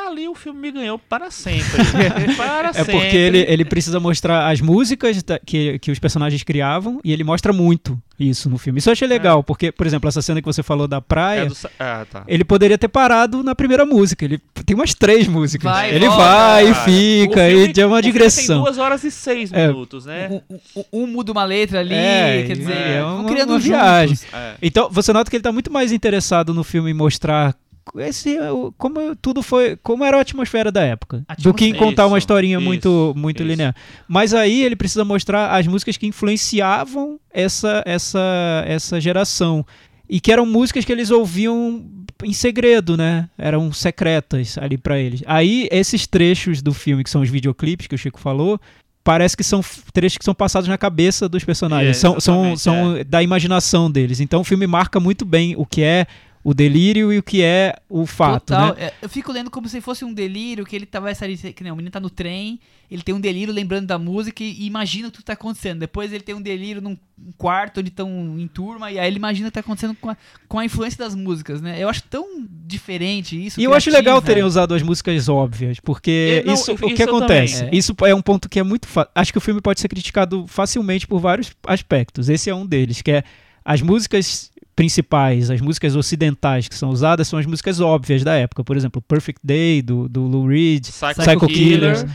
ali o filme me ganhou para sempre. *laughs* para É sempre. porque ele, ele precisa mostrar as músicas que, que os personagens criavam e ele mostra muito isso no filme. Isso eu achei legal, porque, por exemplo, essa cena que você falou da praia. É do Ah, tá. Ele poderia ter parado na primeira música. Ele tem umas três músicas. Vai, ele volta, vai e cara. fica, O e filme- de uma filme digressão. Tem duas horas e seis É. minutos, né? Um, um- um muda uma letra ali, É, quer dizer, é uma- criando uma viagem. É. Então, você nota que ele tá muito mais interessado no filme em mostrar esse, como tudo foi, como era a atmosfera da época, do que em Atmosfera. contar uma Isso, historinha isso, muito, muito isso. linear. Mas aí ele precisa mostrar as músicas que influenciavam essa, essa, essa geração e que eram músicas que eles ouviam em segredo, né? Eram secretas ali pra eles. Aí esses trechos do filme que são os videoclipes que o Chico falou Parece que são trechos que são passados na cabeça dos personagens, É, são, são, são da imaginação deles. Então o filme marca muito bem o que é o delírio e o que é o fato, Total. né? É, Eu fico lendo como se fosse um delírio, que ele tá, vai sair, que nem o menino tá no trem, ele tem um delírio lembrando da música e, e imagina o que tá acontecendo. Depois ele tem um delírio num quarto onde estão em turma, e aí ele imagina o que tá acontecendo com a, com a influência das músicas, né? Eu acho tão diferente isso. E eu acho legal terem usado as músicas óbvias, porque É, não, isso, isso o que eu acontece? também. Isso é um ponto que é muito. Acho que o filme pode ser criticado facilmente por vários aspectos. Esse é um deles, que é as músicas principais, as músicas ocidentais que são usadas são as músicas óbvias da época. Por exemplo, Perfect Day, do, do Lou Reed. Psycho, Psycho Killer. Killers.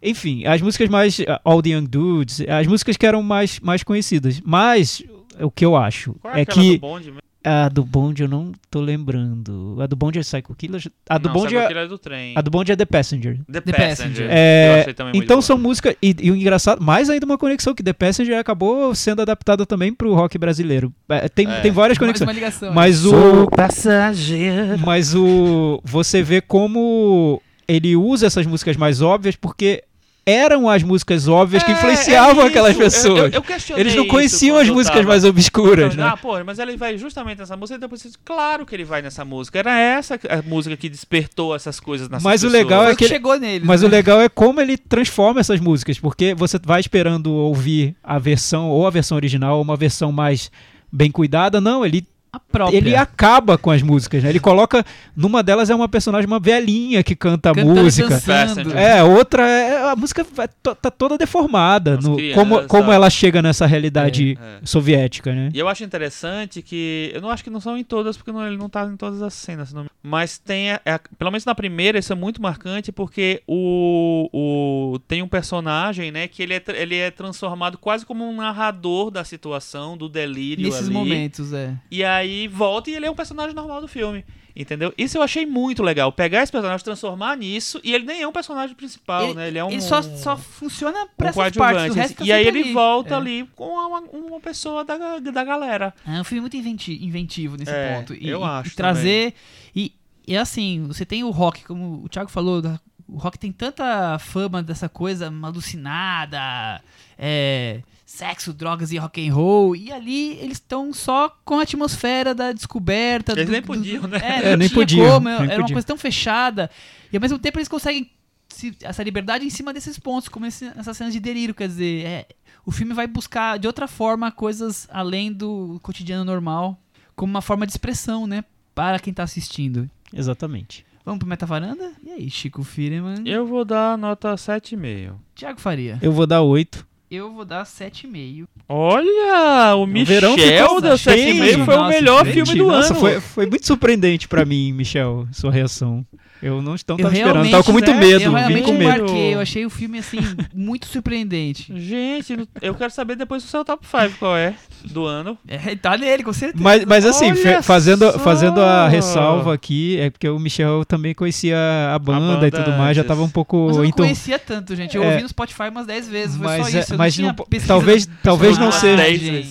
Enfim, as músicas mais. uh, All the Young Dudes, as músicas que eram mais, mais conhecidas. Mas o que eu acho Qual é, é que. do bonde mesmo? A do Bond eu não tô lembrando. A do Bond é Psycho Killers? A do Não, Bond Psycho é. Killer é do trem. A do Bonde é The Passenger. The, The Passenger. Passenger. É, Eu achei também muito então são músicas. E, e o engraçado, mais ainda uma conexão que The Passenger acabou sendo adaptada também pro rock brasileiro. É, tem, É. tem várias Mais conexões. uma ligação. Mas Sou o. passageiro. Mas o. Você vê como ele usa essas músicas mais óbvias porque eram as músicas óbvias que É, influenciavam é aquelas. Eu- pessoas. eu- eu questionei Eles não conheciam as eu músicas tava- mais obscuras, né? Ah, pô, mas ele vai justamente nessa música e depois você diz, claro que ele vai nessa música. Era essa a música que despertou essas coisas nas Mas o pessoas. legal Foi é o que que- chegou nele. Mas né? o legal é como ele transforma essas músicas, porque você vai esperando ouvir a versão, ou a versão original, ou uma versão mais bem cuidada. Não, ele, própria. ele acaba com as músicas, né? Ele coloca. Numa delas é uma personagem, uma velhinha que canta a Cantando música. dançando. É, outra é. A música tá toda deformada. As no- crianças. como, como ela chega nessa realidade É. soviética, né? E eu acho interessante que. Eu não acho que não são em todas, porque não- ele não tá em todas as cenas. não Mas tem. a- a- pelo menos na primeira, isso é muito marcante, porque o, o. Tem um personagem, né? Que ele é, ele é transformado quase como um narrador da situação, do delírio Nesses ali. momentos, é. E aí volta e ele é um personagem normal do filme. Entendeu? Isso eu achei muito legal. Pegar esse personagem, transformar nisso, e ele nem é um personagem principal, Ele- né? Ele é um. Ele só, só funciona pra um essas partes, resto tá e aí ele ali. volta É. ali com uma, uma pessoa da, da galera. É um filme muito inventi- inventivo nesse É, ponto. E, eu e- acho e trazer. E, e assim, você tem o rock, como o Thiago falou, da- o rock tem tanta fama dessa coisa alucinada, é, sexo, drogas e rock and roll. E ali eles estão só com a atmosfera da descoberta. Eles do- nem do- podiam, né? É, É, não nem tinha podiam, como, nem era uma podiam. coisa tão fechada. E ao mesmo tempo eles conseguem se- essa liberdade em cima desses pontos, como esse, essas cenas de delírio. Quer dizer, é, o filme vai buscar de outra forma coisas além do cotidiano normal, como uma forma de expressão, né? Para quem tá assistindo. Exatamente. Vamos pro Metavaranda? E aí, Chico Firman? Eu vou dar nota 7,5. Thiago Faria. Eu vou dar 8. Eu vou dar 7,5. Olha, o verão Michel ficou da cheio. 7,5 foi o melhor gente, filme do Nossa, ano. foi, foi muito surpreendente pra mim, Michel, sua reação. Eu não, não Eu esperando, realmente, tava com muito né, medo. Eu vim realmente com medo. embarquei. Eu achei o filme, assim, *laughs* muito surpreendente. Gente, eu quero saber depois do seu top 5 qual é do ano. É, tá nele, com certeza. Mas, mas assim, fazendo, só! fazendo a ressalva aqui, é porque o Michel também conhecia a banda, banda e tudo mais, já antes. tava um pouco. Mas eu não então, conhecia tanto, gente. Eu É. ouvi no Spotify umas 10 vezes. Foi mas só é- isso. eu mas não talvez, talvez não seja. a imagem.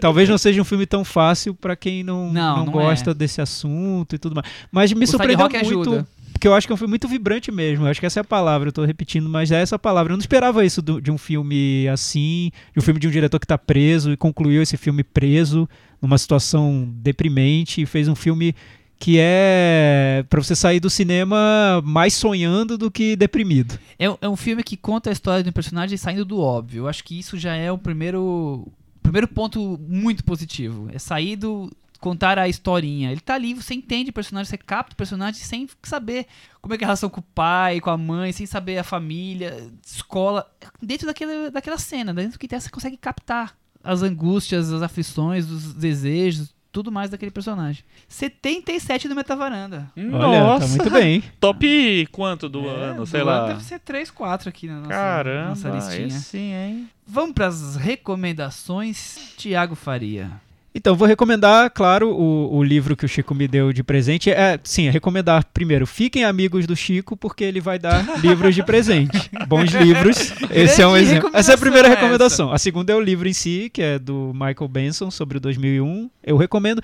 Talvez não seja um filme tão fácil pra quem não, Não, não, não gosta é. desse assunto e tudo mais. Mas me O surpreendeu muito. ajuda. Porque eu acho que é um filme muito vibrante mesmo. Eu acho que essa é a palavra, eu tô repetindo, mas é essa palavra. Eu não esperava isso do- de um filme assim, de um filme de um diretor que tá preso e concluiu esse filme preso, numa situação deprimente, e fez um filme que é pra você sair do cinema mais sonhando do que deprimido. É, é um filme que conta a história de um personagem saindo do óbvio. Eu acho que isso já é o primeiro, primeiro ponto muito positivo. É sair do. Contar a historinha. Ele tá ali, você entende o personagem, você capta o personagem sem saber como é que é a relação com o pai, com a mãe, sem saber a família, escola. Dentro daquela, daquela cena, dentro do que tem, você consegue captar as angústias, as aflições, os desejos, tudo mais daquele personagem. 77 do Metavaranda. Olha, Nossa, tá muito bem. *laughs* top quanto do É, ano, do sei ano lá. Deve ser 3, 4 aqui na nossa, Caramba, nossa listinha. esse sim, hein? Vamos para as recomendações, Tiago Faria. Então, vou recomendar, claro, o, o livro que o Chico me deu de presente. É, sim, é recomendar primeiro, fiquem amigos do Chico, porque ele vai dar *laughs* livros de presente. Bons livros. Esse é um exemplo. Essa é a primeira recomendação. A segunda é o livro em si, que é do Michael Benson, sobre o 2001. Eu recomendo.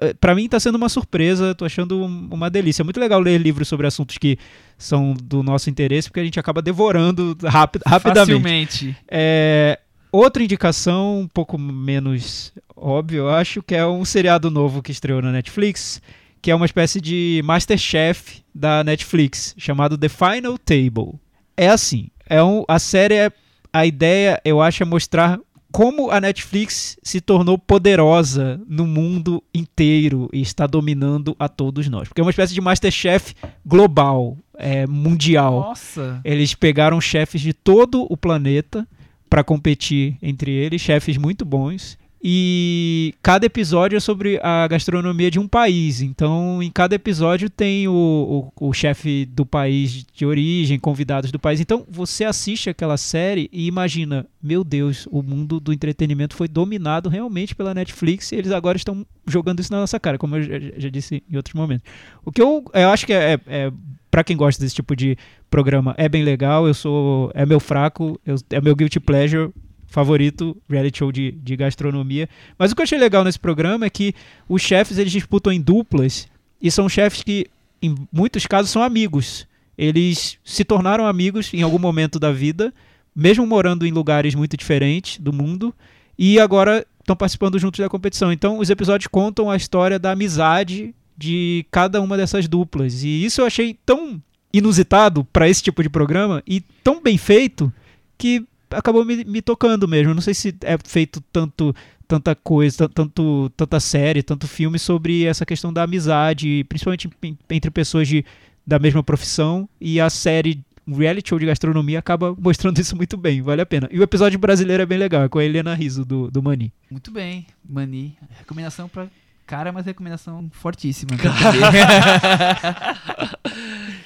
Eh, Pra mim tá sendo uma surpresa, tô achando um- uma delícia. É muito legal ler livros sobre assuntos que são do nosso interesse, porque a gente acaba devorando rapid, rapidamente. Facilmente. É, outra indicação, um pouco menos óbvio, eu acho, que é um seriado novo que estreou na Netflix, que é uma espécie de Masterchef da Netflix, chamado The Final Table. É assim, é um, a série é, a ideia, eu acho, é mostrar como a Netflix se tornou poderosa no mundo inteiro e está dominando a todos nós. Porque é uma espécie de Masterchef global, é, mundial. Nossa. Eles pegaram chefes de todo o planeta para competir entre eles, chefes muito bons. E cada episódio é sobre a gastronomia de um país. Então, em cada episódio tem o, o, o chefe do país de origem, convidados do país. Então, você assiste aquela série e imagina: meu Deus, o mundo do entretenimento foi dominado realmente pela Netflix e eles agora estão jogando isso na nossa cara, como eu já, já disse em outros momentos. O que eu, eu acho que é, é para quem gosta desse tipo de programa é bem legal. Eu sou é meu fraco, eu- é meu guilty pleasure favorito, reality show de, de gastronomia. Mas o que eu achei legal nesse programa é que os chefes eles disputam em duplas e são chefes que em muitos casos são amigos. Eles se tornaram amigos em algum momento da vida, mesmo morando em lugares muito diferentes do mundo e agora estão participando juntos da competição. Então os episódios contam a história da amizade de cada uma dessas duplas. E isso eu achei tão inusitado para esse tipo de programa e tão bem feito que acabou me, me tocando mesmo. Não sei se é feito tanto tanta coisa, tan- tanto tanta série, tanto filme sobre essa questão da amizade, principalmente entre pessoas de, da mesma profissão e a série reality show de gastronomia acaba *laughs* mostrando isso muito bem, vale a pena. E o episódio brasileiro é bem legal, é com a Helena Riso do, do Mani. Muito bem, Mani. Recomendação pra cara, mas recomendação fortíssima. *laughs* *laughs*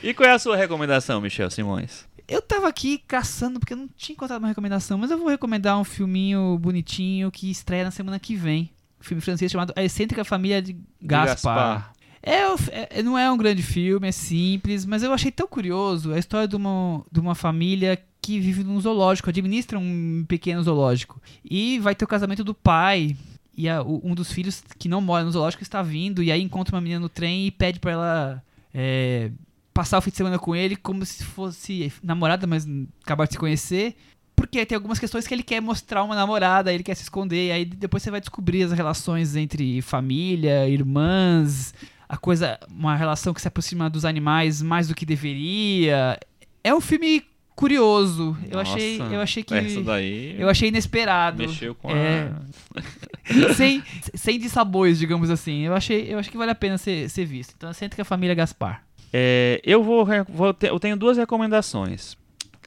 E qual é a sua recomendação, Michel Simões? Eu tava aqui caçando porque eu não tinha encontrado uma recomendação, mas eu vou recomendar um filminho bonitinho que estreia na semana que vem. Um filme francês chamado A Excêntrica Família de Gaspar. É, o- é- não é um grande filme, é simples, mas eu achei tão curioso a história de uma, de uma família que vive num zoológico, administra um pequeno zoológico. E vai ter o casamento do pai. E a- o- um dos filhos que não mora no zoológico está vindo, e aí encontra uma menina no trem e pede pra ela é, passar o fim de semana com ele como se fosse namorada, mas acabar de se conhecer. Porque tem algumas questões que ele quer mostrar uma namorada, ele quer se esconder, e aí depois você vai descobrir as relações entre família, irmãs, a coisa, uma relação que se aproxima dos animais mais do que deveria. É um filme curioso. Eu Nossa, achei, eu achei que Essa daí eu achei inesperado. mexeu com É. a... *laughs* sem sem dissabores, digamos assim. Eu achei, eu acho que vale a pena ser, ser visto. Então, senta que a família Gaspar. É, eu vou, vou ter- eu tenho duas recomendações.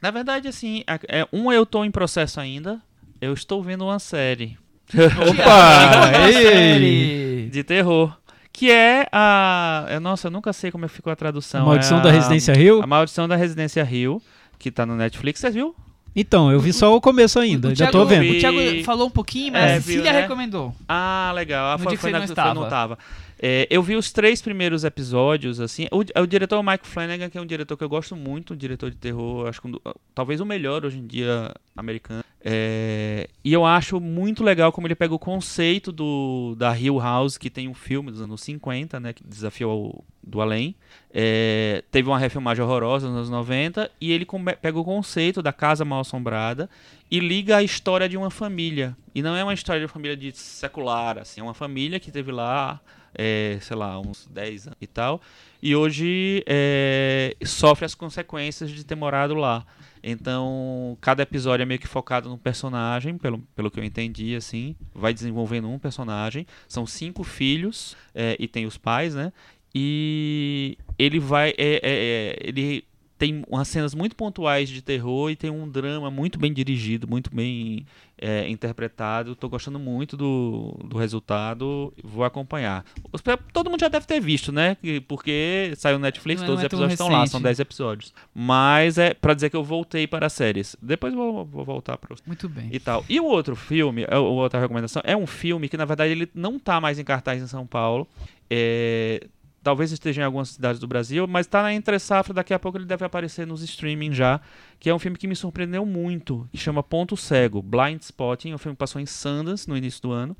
Na verdade, assim, a- é, uma eu tô em processo ainda. Eu estou vendo uma série Opa! *laughs* ei. série. de terror. Que é a. é, Nossa, eu nunca sei como ficou a tradução. A Maldição é da a- Residência Rio? A Maldição da Residência Rio, que tá no Netflix. Você viu? Então, eu vi só o começo ainda, O já Thiago- tô vendo. O Thiago falou um pouquinho, mas É, a viu, né? recomendou. Ah, legal. Ah, No foi, dia que foi você na- não foi- estava. não tava. É, eu vi os três primeiros episódios, assim. O, o diretor Mike Flanagan, que é um diretor que eu gosto muito, um diretor de terror, acho que um do- talvez o melhor hoje em dia americano. É, e eu acho muito legal como ele pega o conceito do, da Hill House, que tem um filme dos anos 50, né? Que desafiou do além. É, teve uma refilmagem horrorosa nos anos 90. E ele come- pega o conceito da casa mal assombrada e liga a história de uma família. E não é uma história de uma família de secular, assim, é uma família que teve lá, é, sei lá, uns 10 anos e tal, e hoje é, sofre as consequências de ter morado lá. Então, cada episódio é meio que focado num personagem, pelo, pelo que eu entendi, assim, vai desenvolvendo um personagem. São cinco filhos é, e tem os pais, né? E ele vai. é- é- é, ele tem umas cenas muito pontuais de terror e tem um drama muito bem dirigido, muito bem é, interpretado. Tô gostando muito do, do resultado. Vou acompanhar. Os- todo mundo já deve ter visto, né? Que- Porque saiu no Netflix, Não é- todos os não é tão episódios estão lá, são 10 episódios. Mas é pra dizer que eu voltei para as séries. Depois vou, vou voltar para Muito bem. e tal. E o outro filme, a outra recomendação, é um filme que na verdade ele não tá mais em cartaz em São Paulo. É, talvez esteja em algumas cidades do Brasil, mas tá na entre safra, daqui a pouco ele deve aparecer nos streaming já, que é um filme que me surpreendeu muito, que chama Ponto Cego, Blind Spotting, é um filme que passou em Sundance no início do ano.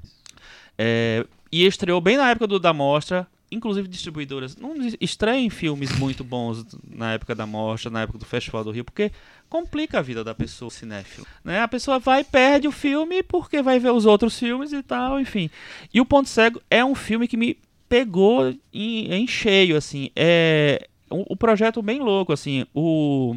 É, e estreou bem na época do da mostra, inclusive distribuidoras não estreiem filmes muito bons na época da mostra, na época do Festival do Rio, porque complica a vida da pessoa cinéfila, né? A pessoa vai perde o filme porque vai ver os outros filmes e tal, enfim. E o Ponto Cego é um filme que me pegou em, em cheio, assim. É um projeto bem louco, assim. O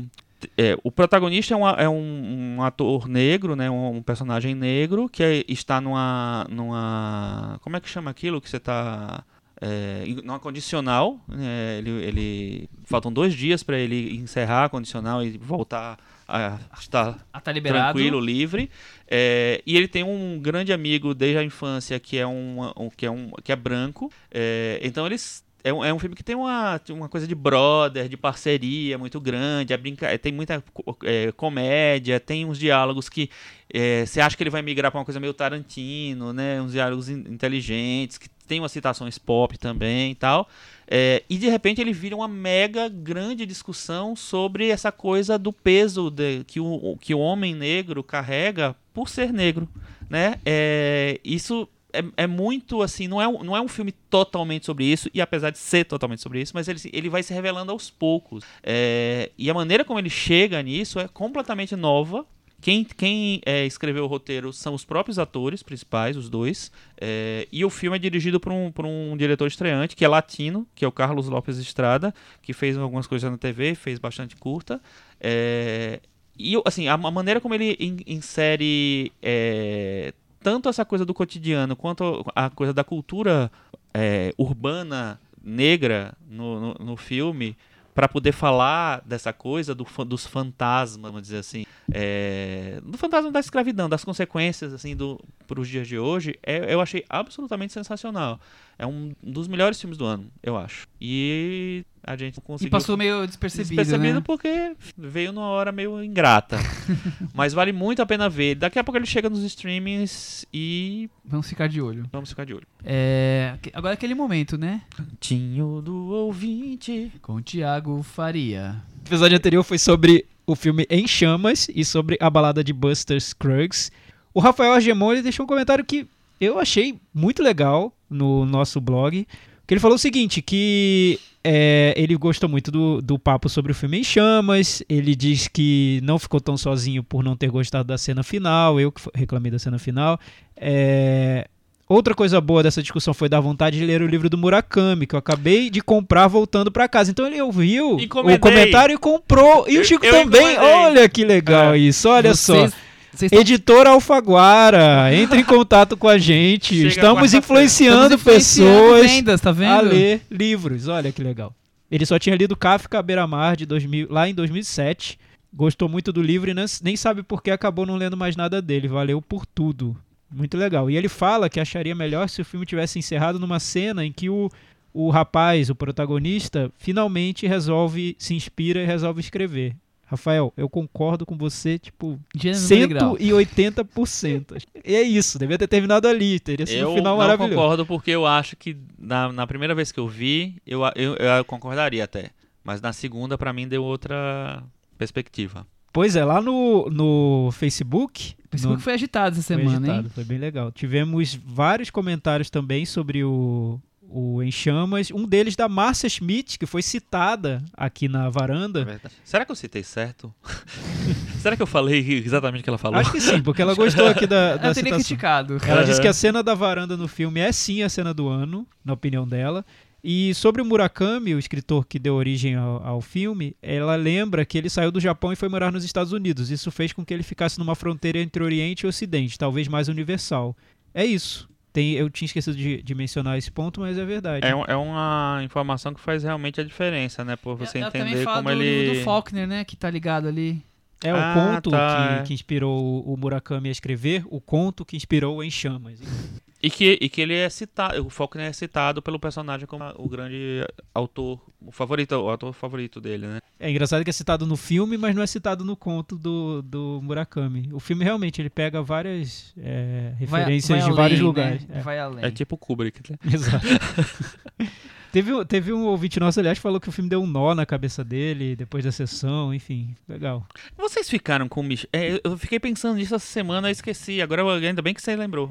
é, o protagonista é, uma- é um, um ator negro, né, um, um personagem negro que é- está numa, numa, como é que chama aquilo que você está é, numa condicional, né, ele, ele faltam dois dias para ele encerrar a condicional e voltar a estar Ah, tá tranquilo, livre. É, e ele tem um grande amigo desde a infância que é um, um- que é um que é branco. É, então eles é um, é um filme que tem uma, uma coisa de brother, de parceria muito grande, é brinca, tem muita é, comédia, tem uns diálogos que é, você acha que ele vai migrar para uma coisa meio Tarantino, né? Uns diálogos in- inteligentes, que tem umas citações pop também e tal. É, e de repente ele vira uma mega grande discussão sobre essa coisa do peso de- que, o, que o homem negro carrega por ser negro, né? É, isso é, é muito assim, não é, um, não é um filme totalmente sobre isso, e apesar de ser totalmente sobre isso, mas ele, ele vai se revelando aos poucos. É, e a maneira como ele chega nisso é completamente nova. Quem, quem é, escreveu o roteiro são os próprios atores principais, os dois. É, e o filme é dirigido por um, por um diretor estreante, que é latino, que é o Carlos Lopes Estrada, que fez algumas coisas na TV, fez bastante curta. É, e assim, a, a maneira como ele in- insere é, tanto essa coisa do cotidiano quanto a coisa da cultura é, urbana negra no, no, no filme para poder falar dessa coisa do, dos fantasmas, vamos dizer assim, é, do fantasma da escravidão, das consequências assim do para os dias de hoje, é- eu achei absolutamente sensacional. É um dos melhores filmes do ano, eu acho. E a gente E conseguiu passou meio despercebido, despercebido né? porque veio numa hora meio ingrata. *laughs* Mas vale muito a pena ver. Daqui a pouco ele chega nos streamings e Vamos ficar de olho. vamos ficar de olho. É, agora é aquele momento, né? Tinho do ouvinte. Com o Thiago Faria. O episódio anterior foi sobre o filme Em Chamas e sobre a balada de Buster Scruggs. O Rafael Argemon ele deixou um comentário que eu achei muito legal no nosso blog. Que ele falou o seguinte, que é, ele gostou muito do, do papo sobre o filme Em Chamas. Ele diz que não ficou tão sozinho por não ter gostado da cena final. Eu que reclamei da cena final. É, Outra coisa boa dessa discussão foi dar vontade de ler o livro do Murakami, que eu acabei de comprar voltando pra casa. Então ele ouviu Encomendei. o comentário e comprou. E o Chico eu também. encomendei. Olha que legal É. isso, olha só. Vocês- vocês estão- Editora Alfaguara, entre em *laughs* contato com a gente. Estamos influenciando estamos influenciando pessoas vendas, tá vendo? a ler livros. Olha que legal. Ele só tinha lido Kafka à beira-mar de 2000, lá em 2007. Gostou muito do livro e nem, nem sabe por que acabou não lendo mais nada dele. Valeu por tudo. Muito legal. E ele fala que acharia melhor se o filme tivesse encerrado numa cena em que o, o rapaz, o protagonista, finalmente resolve, se inspira e resolve escrever. Rafael, eu concordo com você, tipo, Gênero número grau. 180%. e é isso, devia ter terminado ali, teria sido Eu um final maravilhoso. concordo porque eu acho que na, na primeira vez que eu vi, eu, eu, eu concordaria até. Mas na segunda, pra mim, deu outra perspectiva. Pois é, lá no, no Facebook. O Facebook no- foi agitado essa foi semana, agitado, hein? foi bem legal. Tivemos vários comentários também sobre o, o Em Chamas. Um deles da Márcia Schmidt, que foi citada aqui na É varanda. verdade. Será que eu citei certo? *laughs* Será que eu falei exatamente o que ela falou? Acho que sim, porque ela gostou aqui da, da Eu teria criticado. Ela Aham. disse que a cena da varanda no filme é sim a cena do ano, na opinião dela. E sobre o Murakami, o escritor que deu origem ao, ao filme, ela lembra que ele saiu do Japão e foi morar nos Estados Unidos. Isso fez com que ele ficasse numa fronteira entre Oriente e Ocidente, talvez mais universal. É isso. Tem, eu tinha esquecido de, de mencionar esse ponto, mas é verdade. É, é uma informação que faz realmente a diferença, né? Por você também entender fala como do, ele. do Faulkner, né? Que tá ligado ali. É o Ah, conto tá, é. que, que inspirou o o Murakami a escrever, o conto que inspirou o Em Chamas. E que, e que ele é citado, o Faulkner é citado pelo personagem como o grande autor, o favorito, o autor favorito dele, né? É engraçado que é citado no filme, mas não é citado no conto do, do Murakami. O filme realmente ele pega várias é, Vai- referências vai de além, vários né? lugares. É. Vai além. É tipo Kubrick, né? Exato. *laughs* teve, um- teve um ouvinte nosso, aliás, que falou que o filme deu um nó na cabeça dele depois da sessão, enfim, legal. Vocês ficaram com o Mich- é, Eu fiquei pensando nisso essa semana e esqueci. Agora eu- ainda bem que você lembrou.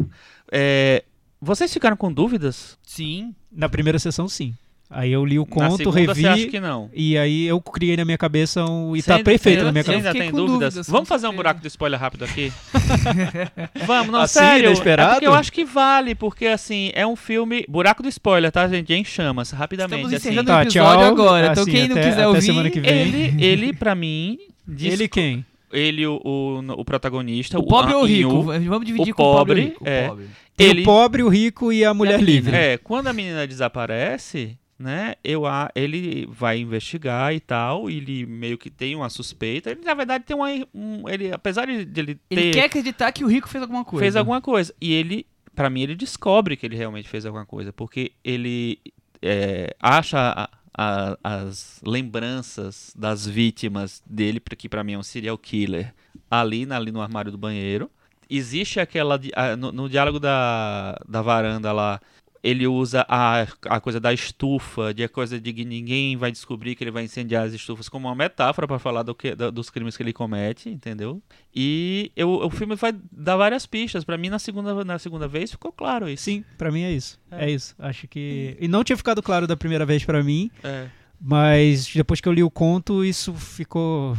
É, vocês ficaram com dúvidas? Sim. Na primeira sessão, sim. Aí eu li o conto, revi, você acha que não? e aí eu criei na minha cabeça um... E Você tá ainda- perfeito você na minha ainda- cabeça. Você ainda tem dúvidas? dúvidas, Vamos fazer um buraco do spoiler rápido aqui? *laughs* Vamos, não, Assim, sério. inesperado? É porque eu acho que vale, porque assim, é um filme. Buraco do spoiler, tá, gente? Em chamas, rapidamente. Estamos assim. encerrando Tá, o episódio tchau. agora. Então Assim, quem não até- quiser até ouvir... semana que vem. Ele, ele, pra mim. diz- *laughs* Ele quem? Ele, o, o, o protagonista. O pobre a- ou o rico? Vamos dividir o com o pobre e o pobre, rico. O é. pobre. Ele, o pobre, o rico e a mulher menina. livre. É, quando a menina desaparece, né, eu, a- ele vai investigar e tal, e ele meio que tem uma suspeita. Ele, na verdade, tem uma. Um, ele, apesar de de ele ter. Ele quer acreditar que o rico fez alguma coisa. fez alguma coisa. E ele, pra mim, ele descobre que ele realmente fez alguma coisa, porque ele é, acha a- a- as lembranças das vítimas dele, que pra mim é um serial killer, ali, ali no armário do banheiro. Existe aquela. no, no diálogo da, da varanda lá. Ele usa a, a coisa da estufa, de a coisa de que ninguém vai descobrir que ele vai incendiar as estufas como uma metáfora pra falar do que, da- dos crimes que ele comete, entendeu? E eu, o filme vai dar várias pistas. Pra mim, na segunda, na segunda vez, ficou claro isso. Sim, pra mim é isso. É. É. isso. Acho que. E não tinha ficado claro da primeira vez pra mim, É. mas depois que eu li o conto, isso ficou.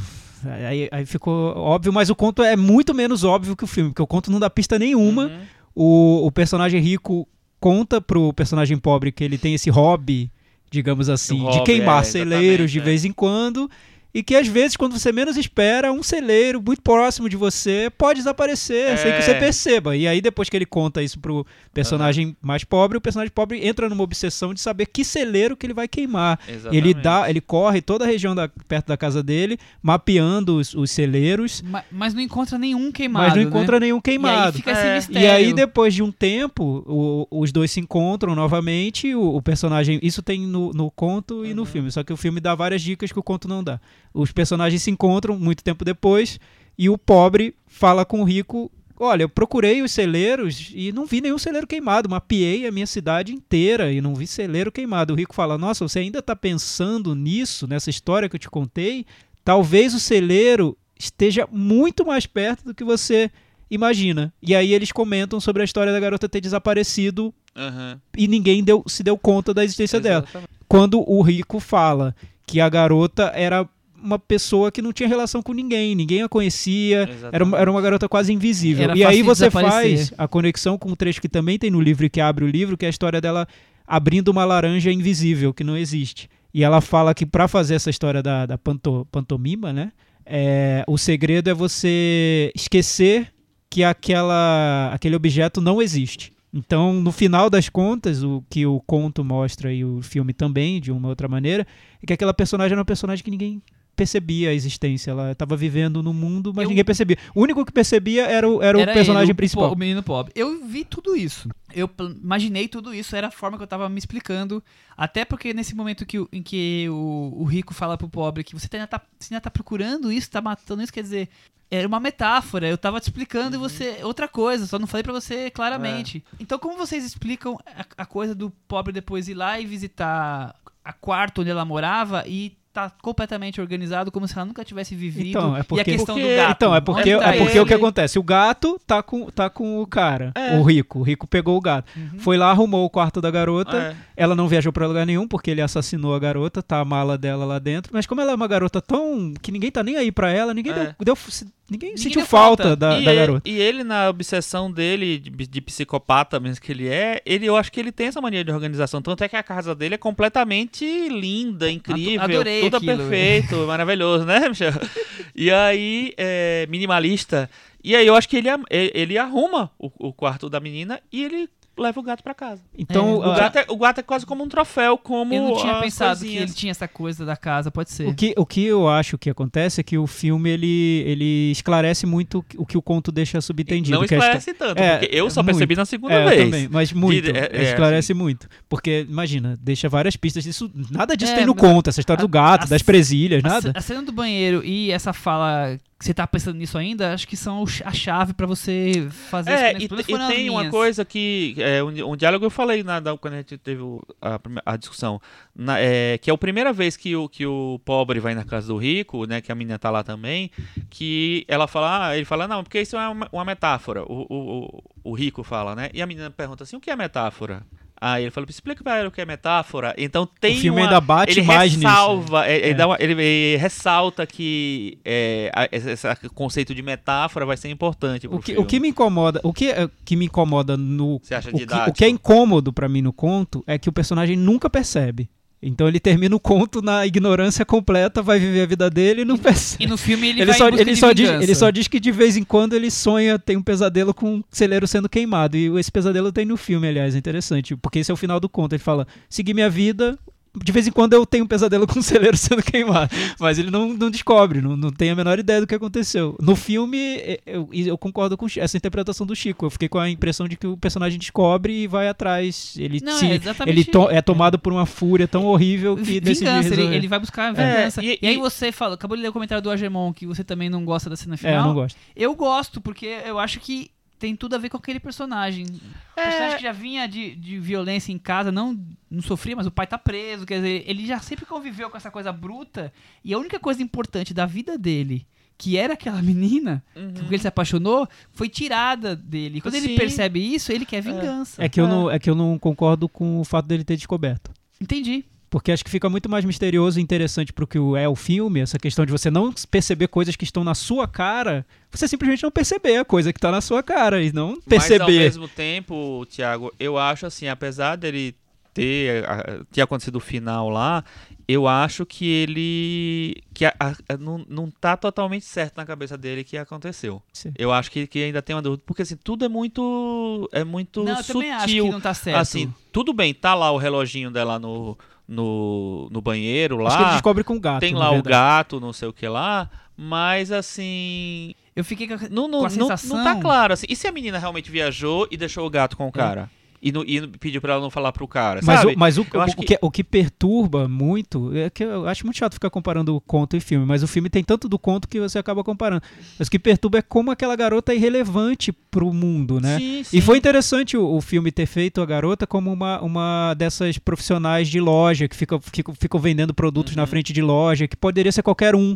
Aí, aí ficou óbvio, mas o conto é muito menos óbvio que o filme, porque o conto não dá pista nenhuma. Uhum. O, o personagem rico conta pro personagem pobre que ele tem esse hobby, digamos assim, O de hobby, queimar é, celeiros de exatamente, é. vez em quando. E que às vezes, quando você menos espera, um celeiro muito próximo de você pode desaparecer sem que É. você perceba. E aí, depois que ele conta isso pro personagem mais pobre, o personagem pobre entra numa obsessão de saber que celeiro que ele vai queimar. Exatamente. Ele dá, ele corre toda a região da- perto da casa dele, mapeando os, os celeiros, Ma- Mas não encontra nenhum queimado, mas não né? encontra nenhum E aí queimado. fica É. esse E mistério. E aí, depois de um tempo, o- os dois se encontram novamente. O, o personagem. Isso tem no, no conto e no Uhum. filme. Só que o filme dá várias dicas que o conto não dá. Os personagens se encontram muito tempo depois. E o pobre fala com o rico. Olha, eu procurei os celeiros e não vi nenhum celeiro queimado. Mapeei a minha cidade inteira e não vi celeiro queimado. O rico fala: Nossa, você ainda está pensando nisso, nessa história que eu te contei? Talvez o celeiro esteja muito mais perto do que você imagina. E aí eles comentam sobre a história da garota ter desaparecido Aham. e ninguém deu- se deu conta da existência dela. Exatamente. Quando o rico fala que a garota era uma pessoa que não tinha relação com ninguém, ninguém a conhecia, era uma, era uma garota quase invisível. Era e aí você faz a conexão com um trecho que também tem no livro e que abre o livro, que é a história dela abrindo uma laranja invisível que não existe. E ela fala que para fazer essa história da, da panto- pantomima, né? é, o segredo é você esquecer que aquela, aquele objeto não existe. Então, no final das contas, o que o conto mostra e o filme também, de uma outra maneira, é que aquela personagem era uma personagem que ninguém percebia a existência. Ela estava vivendo no mundo, mas Eu- ninguém percebia. O único que percebia era o, era o Era personagem ele, o principal. O menino pobre. Eu vi tudo isso. Eu imaginei tudo isso. Era a forma que eu tava me explicando. Até porque nesse momento que, o- em que o, o rico fala pro pobre que você ainda tá, você ainda tá procurando isso, tá matando isso, quer dizer. Era uma metáfora, eu tava te explicando e você. Outra coisa, só não falei pra você claramente. Então, como vocês explicam a, a coisa do pobre depois ir lá e visitar a quarto onde ela morava e tá completamente organizado como se ela nunca tivesse vivido? Então, é e a porque- questão Porque- do gato. Então, é porque, onde tá é porque o que acontece? O gato tá com, tá com o cara, É. o rico. O rico pegou o gato. Uhum. Foi lá, arrumou o quarto da garota. É. Ela não viajou pra lugar nenhum porque ele assassinou a garota, tá a mala dela lá dentro. Mas como ela é uma garota tão. que ninguém tá nem aí pra ela, ninguém É. deu. deu- se- ninguém, Ninguém sentiu falta, falta. da, da ele, garota. e ele, na obsessão dele, de, de psicopata mesmo que ele é, ele, eu acho que ele tem essa mania de organização. Tanto é que a casa dele é completamente linda, incrível, adorei tudo aquilo. perfeito, maravilhoso, né, Michel? *laughs* E aí, é, minimalista. E aí eu acho que ele, ele arruma o, o quarto da menina e ele leva o gato pra casa. Então, É, O gato, é, o gato é quase como um troféu, como Eu não tinha pensado que coisinhas. ele tinha essa coisa da casa, pode ser. O que, o que eu acho que acontece é que o filme ele, ele esclarece muito o que o conto deixa subentendido. Não que esclarece tanto, É, porque eu só muito. percebi na segunda É, eu vez. também, mas muito. De- é- é, esclarece muito. Porque, imagina, deixa várias pistas. Isso, nada disso É, tem no conto. Essa história a- do gato, a- das presilhas, A nada. A cena do banheiro e essa fala que você tá pensando nisso ainda, acho que são a chave pra você fazer as É, conexões. e, e as tem uma coisa que. É, um, um diálogo eu falei na, da- quando a gente teve a, a discussão. na- é, que é a primeira vez que o, que o pobre vai na casa do rico, né? Que a menina tá lá também. Que ela fala. Ah, ele fala, não, porque isso é uma, uma metáfora. O, o, o rico fala, né? E a menina pergunta assim: o que é metáfora? Aí ele fala, explica pra ela o que é metáfora. Então tem o filme uma, ainda bate ele mais nisso. ressalva, é, ele, É. dá uma- ele- ele ressalta que é, a- esse, conceito de metáfora vai ser importante O que, filme. o que me incomoda, o que, é- que me incomoda no Você acha o que, o que é incômodo pra mim no conto é que o personagem nunca percebe. Então ele termina o conto na ignorância completa, vai viver a vida dele e não percebe. E no filme ele, Ele, vai só, ele, só diz, ele só diz que de vez em quando ele sonha, tem um pesadelo com um celeiro sendo queimado. E esse pesadelo tem no filme, aliás, é interessante. Porque esse é o final do conto. Ele fala: segui minha vida. De vez em quando eu tenho um pesadelo *laughs* com um celeiro sendo queimado. Mas ele não, não descobre, não, não tem a menor ideia do que aconteceu. No filme, é, eu, eu concordo com essa interpretação do Chico. Eu fiquei com a impressão de que o personagem descobre e vai atrás. Ele, Não, se, é ele to- é tomado por uma fúria tão horrível que vingança, ele, ele vai buscar a É, vingança. e- e, aí você fala, acabou de ler o comentário do Agemon que você também não gosta da cena É, eu final. não gosto. Eu gosto, porque eu acho que tem tudo a ver com aquele personagem. O É. personagem que já vinha de, de violência em casa, não, não sofria, mas o pai tá preso. Quer dizer, ele já sempre conviveu com essa coisa bruta. E a única coisa importante da vida dele, que era aquela menina, Uhum. com quem ele se apaixonou, foi tirada dele. E quando ele Sim. percebe isso, ele quer vingança. É que, eu não, é que eu não concordo com o fato dele ter descoberto. Entendi. Porque acho que fica muito mais misterioso e interessante pro que é o filme, essa questão de você não perceber coisas que estão na sua cara, você simplesmente não perceber a coisa que tá na sua cara e não Mas ao perceber. mesmo tempo, Thiago, eu acho assim, apesar dele ter, ter acontecido o final lá, eu acho que ele que a- a- não, não tá totalmente certo na cabeça dele que aconteceu. Sim. Eu acho que, que ainda tem uma dúvida, porque assim, tudo é muito é muito não, eu sutil. também acho que não tá certo. Assim, tudo bem, tá lá o reloginho dela no no, no banheiro Acho que ele lá. descobre com o gato. Tem lá o gato, não sei o que lá, mas assim, eu fiquei com a, não, não, com a não, sensação... não tá claro. Assim. E se a menina realmente viajou e deixou o gato com o cara? E, não- e pediu pra ela não falar pro cara, Mas, sabe? o, mas o, o, que- que, o que perturba muito é que eu acho muito chato ficar comparando conto e filme, mas o filme tem tanto do conto que você acaba comparando. Mas o que perturba é como aquela garota é irrelevante pro mundo, né? Sim, sim. E foi interessante o, o filme ter feito a garota como uma, uma dessas profissionais de loja que ficam, ficam, ficam vendendo produtos na Uhum. frente de loja, que poderia ser qualquer um.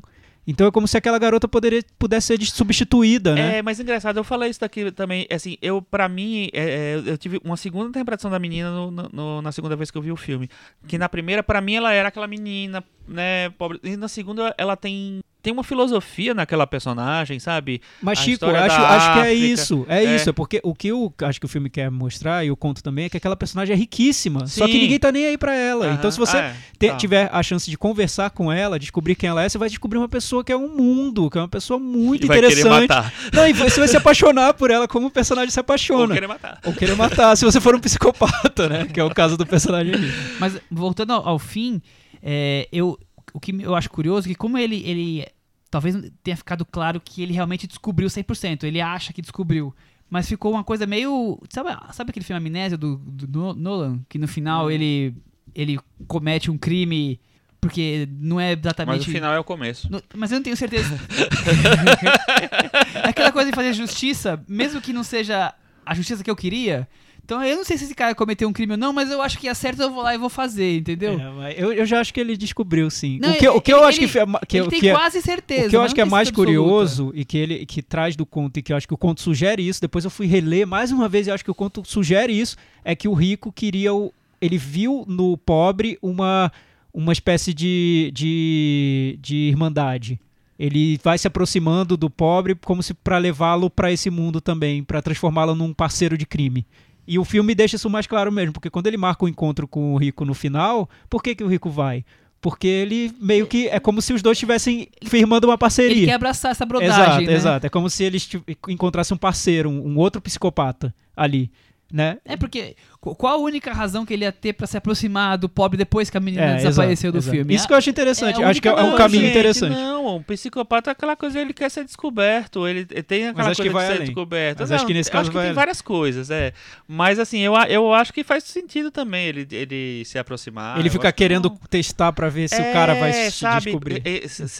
Então é como se aquela garota poderia, pudesse ser substituída, né? É, mas engraçado, eu falei isso daqui também, assim, eu, pra mim, é, é, eu tive uma segunda interpretação da menina no- no- na segunda vez que eu vi o filme. Que na primeira, pra mim, ela era aquela menina né, pobre. E na segunda ela tem tem uma filosofia naquela personagem, sabe? Mas, A Chico, acho, acho que é isso. É, É. isso. É porque o que eu acho que o filme quer mostrar, e o conto também, é que aquela personagem é riquíssima. Só que Sim. ninguém tá nem aí pra ela. Aham. Então, se você Ah, é. te- Tá. tiver a chance de conversar com ela, descobrir quem ela é, você vai descobrir uma pessoa que é um mundo, que é uma pessoa muito E vai querer interessante. matar. Não, e você vai se apaixonar por ela como o personagem se Ou apaixona. querer matar. Ou querer matar, se você for um psicopata, né? Que é o caso do personagem ali. Mas voltando ao, ao fim, é, eu, o que eu acho curioso é que como ele, ele talvez tenha ficado claro que ele realmente descobriu 100%, ele acha que descobriu. Mas ficou uma coisa meio. Sabe, sabe aquele filme Amnésia do, do No- Nolan? Que no final Hum. ele, ele comete um crime porque não é exatamente. Mas o final é o começo. No- mas eu não tenho certeza. *laughs* *laughs* Aquela coisa de fazer justiça, mesmo que não seja a justiça que eu queria. Então eu não sei se esse cara cometeu um crime ou não, mas eu acho que é certo, eu vou lá e vou fazer, entendeu? É, mas eu, eu já acho que ele descobriu, sim. Não, o que, o que eu ele- acho que, que, Ele tem que é- quase certeza. O que eu acho que é mais absoluta. curioso e que ele que traz do conto e que eu acho que o conto sugere isso, depois eu fui reler mais uma vez e acho que o conto sugere isso, é que o rico queria o, ele viu no pobre uma uma espécie de, de, de irmandade. Ele vai se aproximando do pobre como se para levá-lo para esse mundo também, para transformá-lo num parceiro de crime. E o filme deixa isso mais claro mesmo, porque quando ele marca o encontro com o rico no final, por que, que o rico vai? Porque ele meio que é como se os dois estivessem firmando uma parceria. Ele quer abraçar essa brodagem, Exato, né? exato. É como se eles encontrassem um parceiro, um, um outro psicopata ali, né? É porque qu- qual a única razão que ele ia ter pra se aproximar do pobre depois que a menina É, desapareceu exato, do exato. filme? Isso que eu acho interessante. é acho que é, é um coisa, caminho gente, interessante. Não, um psicopata é aquela coisa, ele quer ser descoberto, ele tem aquela acho que coisa vai de ser além. descoberto. Mas Não, acho que nesse caso acho que vai tem além. várias coisas, é. Mas assim, eu, eu acho que faz sentido também ele, ele se aproximar. ele fica que querendo não. testar pra ver se o cara vai É, se sabe, descobrir. É,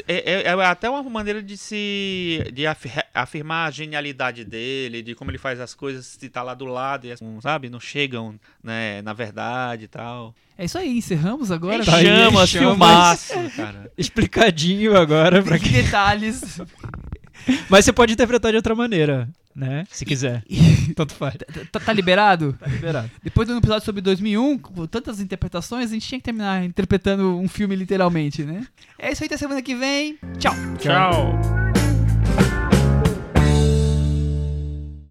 é- é- é até uma maneira de se de afi- afirmar a genialidade dele, de como ele faz as coisas, se tá lá do lado e sabe, não chegam, né, na verdade e tal. É isso aí, encerramos agora. Tá chamas. filmaço, cara. Explicadinho agora pra Que quem... detalhes. *laughs* Mas você pode interpretar de outra maneira, né? Se quiser. *laughs* Tanto faz. tá, tá liberado? Tá liberado. Depois de um episódio sobre 2001, com tantas interpretações, a gente tinha que terminar interpretando um filme literalmente, né? É isso aí, até semana que vem. Tchau. Tchau.